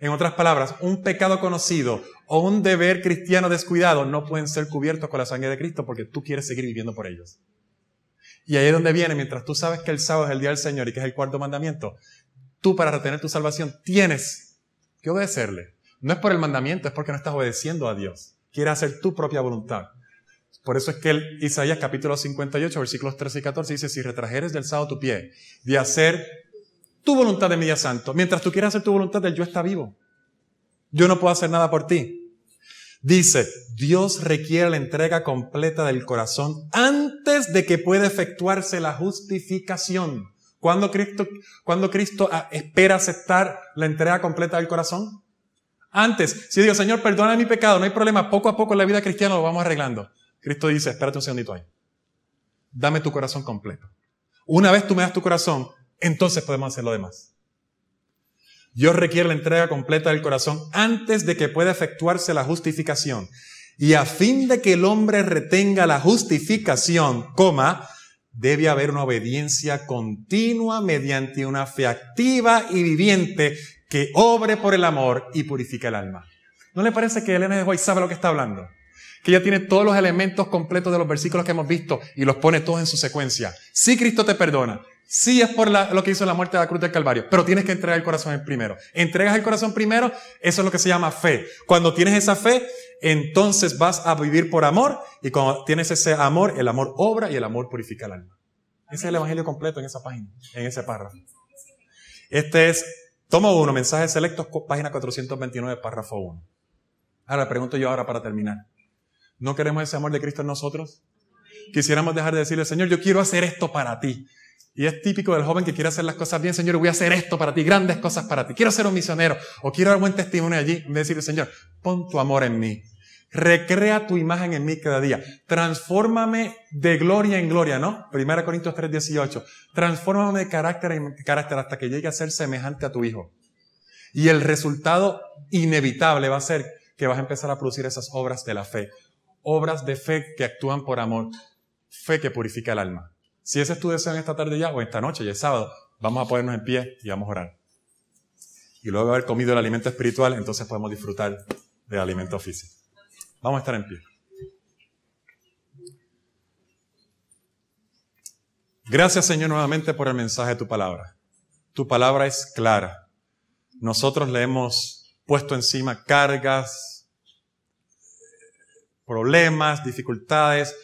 En otras palabras, un pecado conocido o un deber cristiano descuidado no pueden ser cubiertos con la sangre de Cristo porque tú quieres seguir viviendo por ellos. Y ahí es donde viene, mientras tú sabes que el sábado es el día del Señor y que es el cuarto mandamiento, tú para retener tu salvación tienes que obedecerle. No es por el mandamiento, es porque no estás obedeciendo a Dios. Quieres hacer tu propia voluntad. Por eso es que el Isaías capítulo 58, versículos 13 y 14 dice, si retrajeres del sábado tu pie de hacer tu voluntad de mi día santo, mientras tú quieras hacer tu voluntad, el yo está vivo. Yo no puedo hacer nada por ti. Dice, Dios requiere la entrega completa del corazón antes de que pueda efectuarse la justificación. ¿Cuándo Cristo, cuando Cristo ah, espera aceptar la entrega completa del corazón? Antes, si digo, Señor, perdona mi pecado, no hay problema, poco a poco en la vida cristiana lo vamos arreglando. Cristo dice, espérate un segundito ahí. Dame tu corazón completo. Una vez tú me das tu corazón, entonces podemos hacer lo demás. Dios requiere la entrega completa del corazón antes de que pueda efectuarse la justificación. Y a fin de que el hombre retenga la justificación, coma, debe haber una obediencia continua mediante una fe activa y viviente que obre por el amor y purifica el alma. ¿No le parece que Elena de White sabe lo que está hablando? Que ya tiene todos los elementos completos de los versículos que hemos visto y los pone todos en su secuencia. Sí, Cristo te perdona. Sí es por lo que hizo la muerte de la cruz del Calvario, pero tienes que entregar el corazón primero. Entregas el corazón primero, eso es lo que se llama fe. Cuando tienes esa fe, entonces vas a vivir por amor y cuando tienes ese amor, el amor obra y el amor purifica el alma. Ese es el evangelio completo en esa página, en ese párrafo. Este es, tomo uno, mensajes selectos, página 429, párrafo 1. Ahora pregunto yo ahora para terminar. ¿No queremos ese amor de Cristo en nosotros? Quisiéramos dejar de decirle, Señor, yo quiero hacer esto para ti. Y es típico del joven que quiere hacer las cosas bien, Señor, voy a hacer esto para ti, grandes cosas para ti. Quiero ser un misionero o quiero dar buen testimonio allí. En decirle, Señor, pon tu amor en mí. Recrea tu imagen en mí cada día. Transfórmame de gloria en gloria, ¿no? 1 Corintios 3, 18. Transfórmame de carácter en carácter hasta que llegue a ser semejante a tu Hijo. Y el resultado inevitable va a ser que vas a empezar a producir esas obras de la fe obras de fe que actúan por amor, fe que purifica el alma. Si ese es tu deseo en esta tarde ya o esta noche, ya es sábado, vamos a ponernos en pie y vamos a orar. Y luego de haber comido el alimento espiritual, entonces podemos disfrutar del alimento físico. Vamos a estar en pie. Gracias Señor nuevamente por el mensaje de tu palabra. Tu palabra es clara. Nosotros le hemos puesto encima cargas, problemas, dificultades,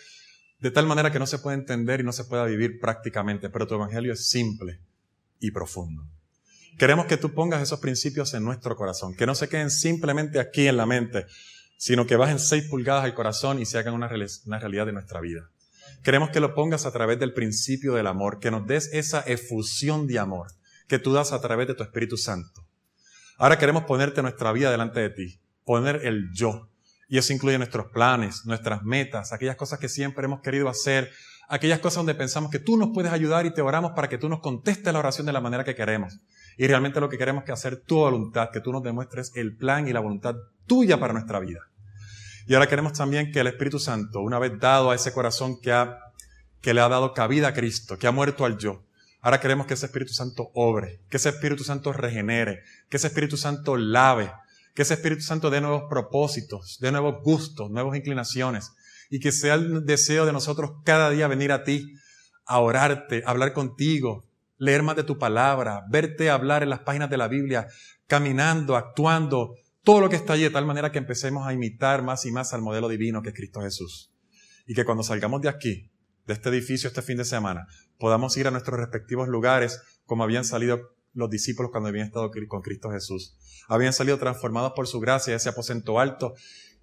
de tal manera que no se puede entender y no se pueda vivir prácticamente, pero tu evangelio es simple y profundo. Queremos que tú pongas esos principios en nuestro corazón, que no se queden simplemente aquí en la mente, sino que bajen seis pulgadas al corazón y se hagan una realidad de nuestra vida. Queremos que lo pongas a través del principio del amor, que nos des esa efusión de amor que tú das a través de tu Espíritu Santo Ahora queremos ponerte nuestra vida delante de ti, poner el yo. Y eso incluye nuestros planes, nuestras metas, aquellas cosas que siempre hemos querido hacer, aquellas cosas donde pensamos que tú nos puedes ayudar y te oramos para que tú nos contestes la oración de la manera que queremos. Y realmente lo que queremos es hacer tu voluntad, que tú nos demuestres el plan y la voluntad tuya para nuestra vida. Y ahora queremos también que el Espíritu Santo, una vez dado a ese corazón que, ha, que le ha dado cabida a Cristo, que ha muerto al yo, ahora queremos que ese Espíritu Santo obre, que ese Espíritu Santo regenere, que ese Espíritu Santo lave, que ese Espíritu Santo dé nuevos propósitos, dé nuevos gustos, nuevas inclinaciones, y que sea el deseo de nosotros cada día venir a ti, a orarte, a hablar contigo, leer más de tu palabra, verte hablar en las páginas de la Biblia, caminando, actuando, todo lo que está allí de tal manera que empecemos a imitar más y más al modelo divino que es Cristo Jesús. Y que cuando salgamos de aquí, de este edificio este fin de semana, podamos ir a nuestros respectivos lugares como habían salido los discípulos cuando habían estado con Cristo Jesús. Habían salido transformados por su gracia, ese aposento alto,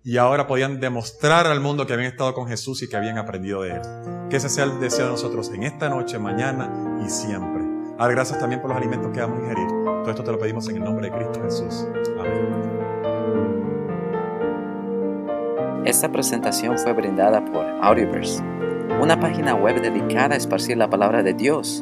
y ahora podían demostrar al mundo que habían estado con Jesús y que habían aprendido de Él. Que ese sea el deseo de nosotros en esta noche, mañana y siempre. Dar gracias también por los alimentos que vamos a ingerir. Todo esto te lo pedimos en el nombre de Cristo Jesús. Amén. Esta presentación fue brindada por Audioverse, una página web dedicada a esparcir la palabra de Dios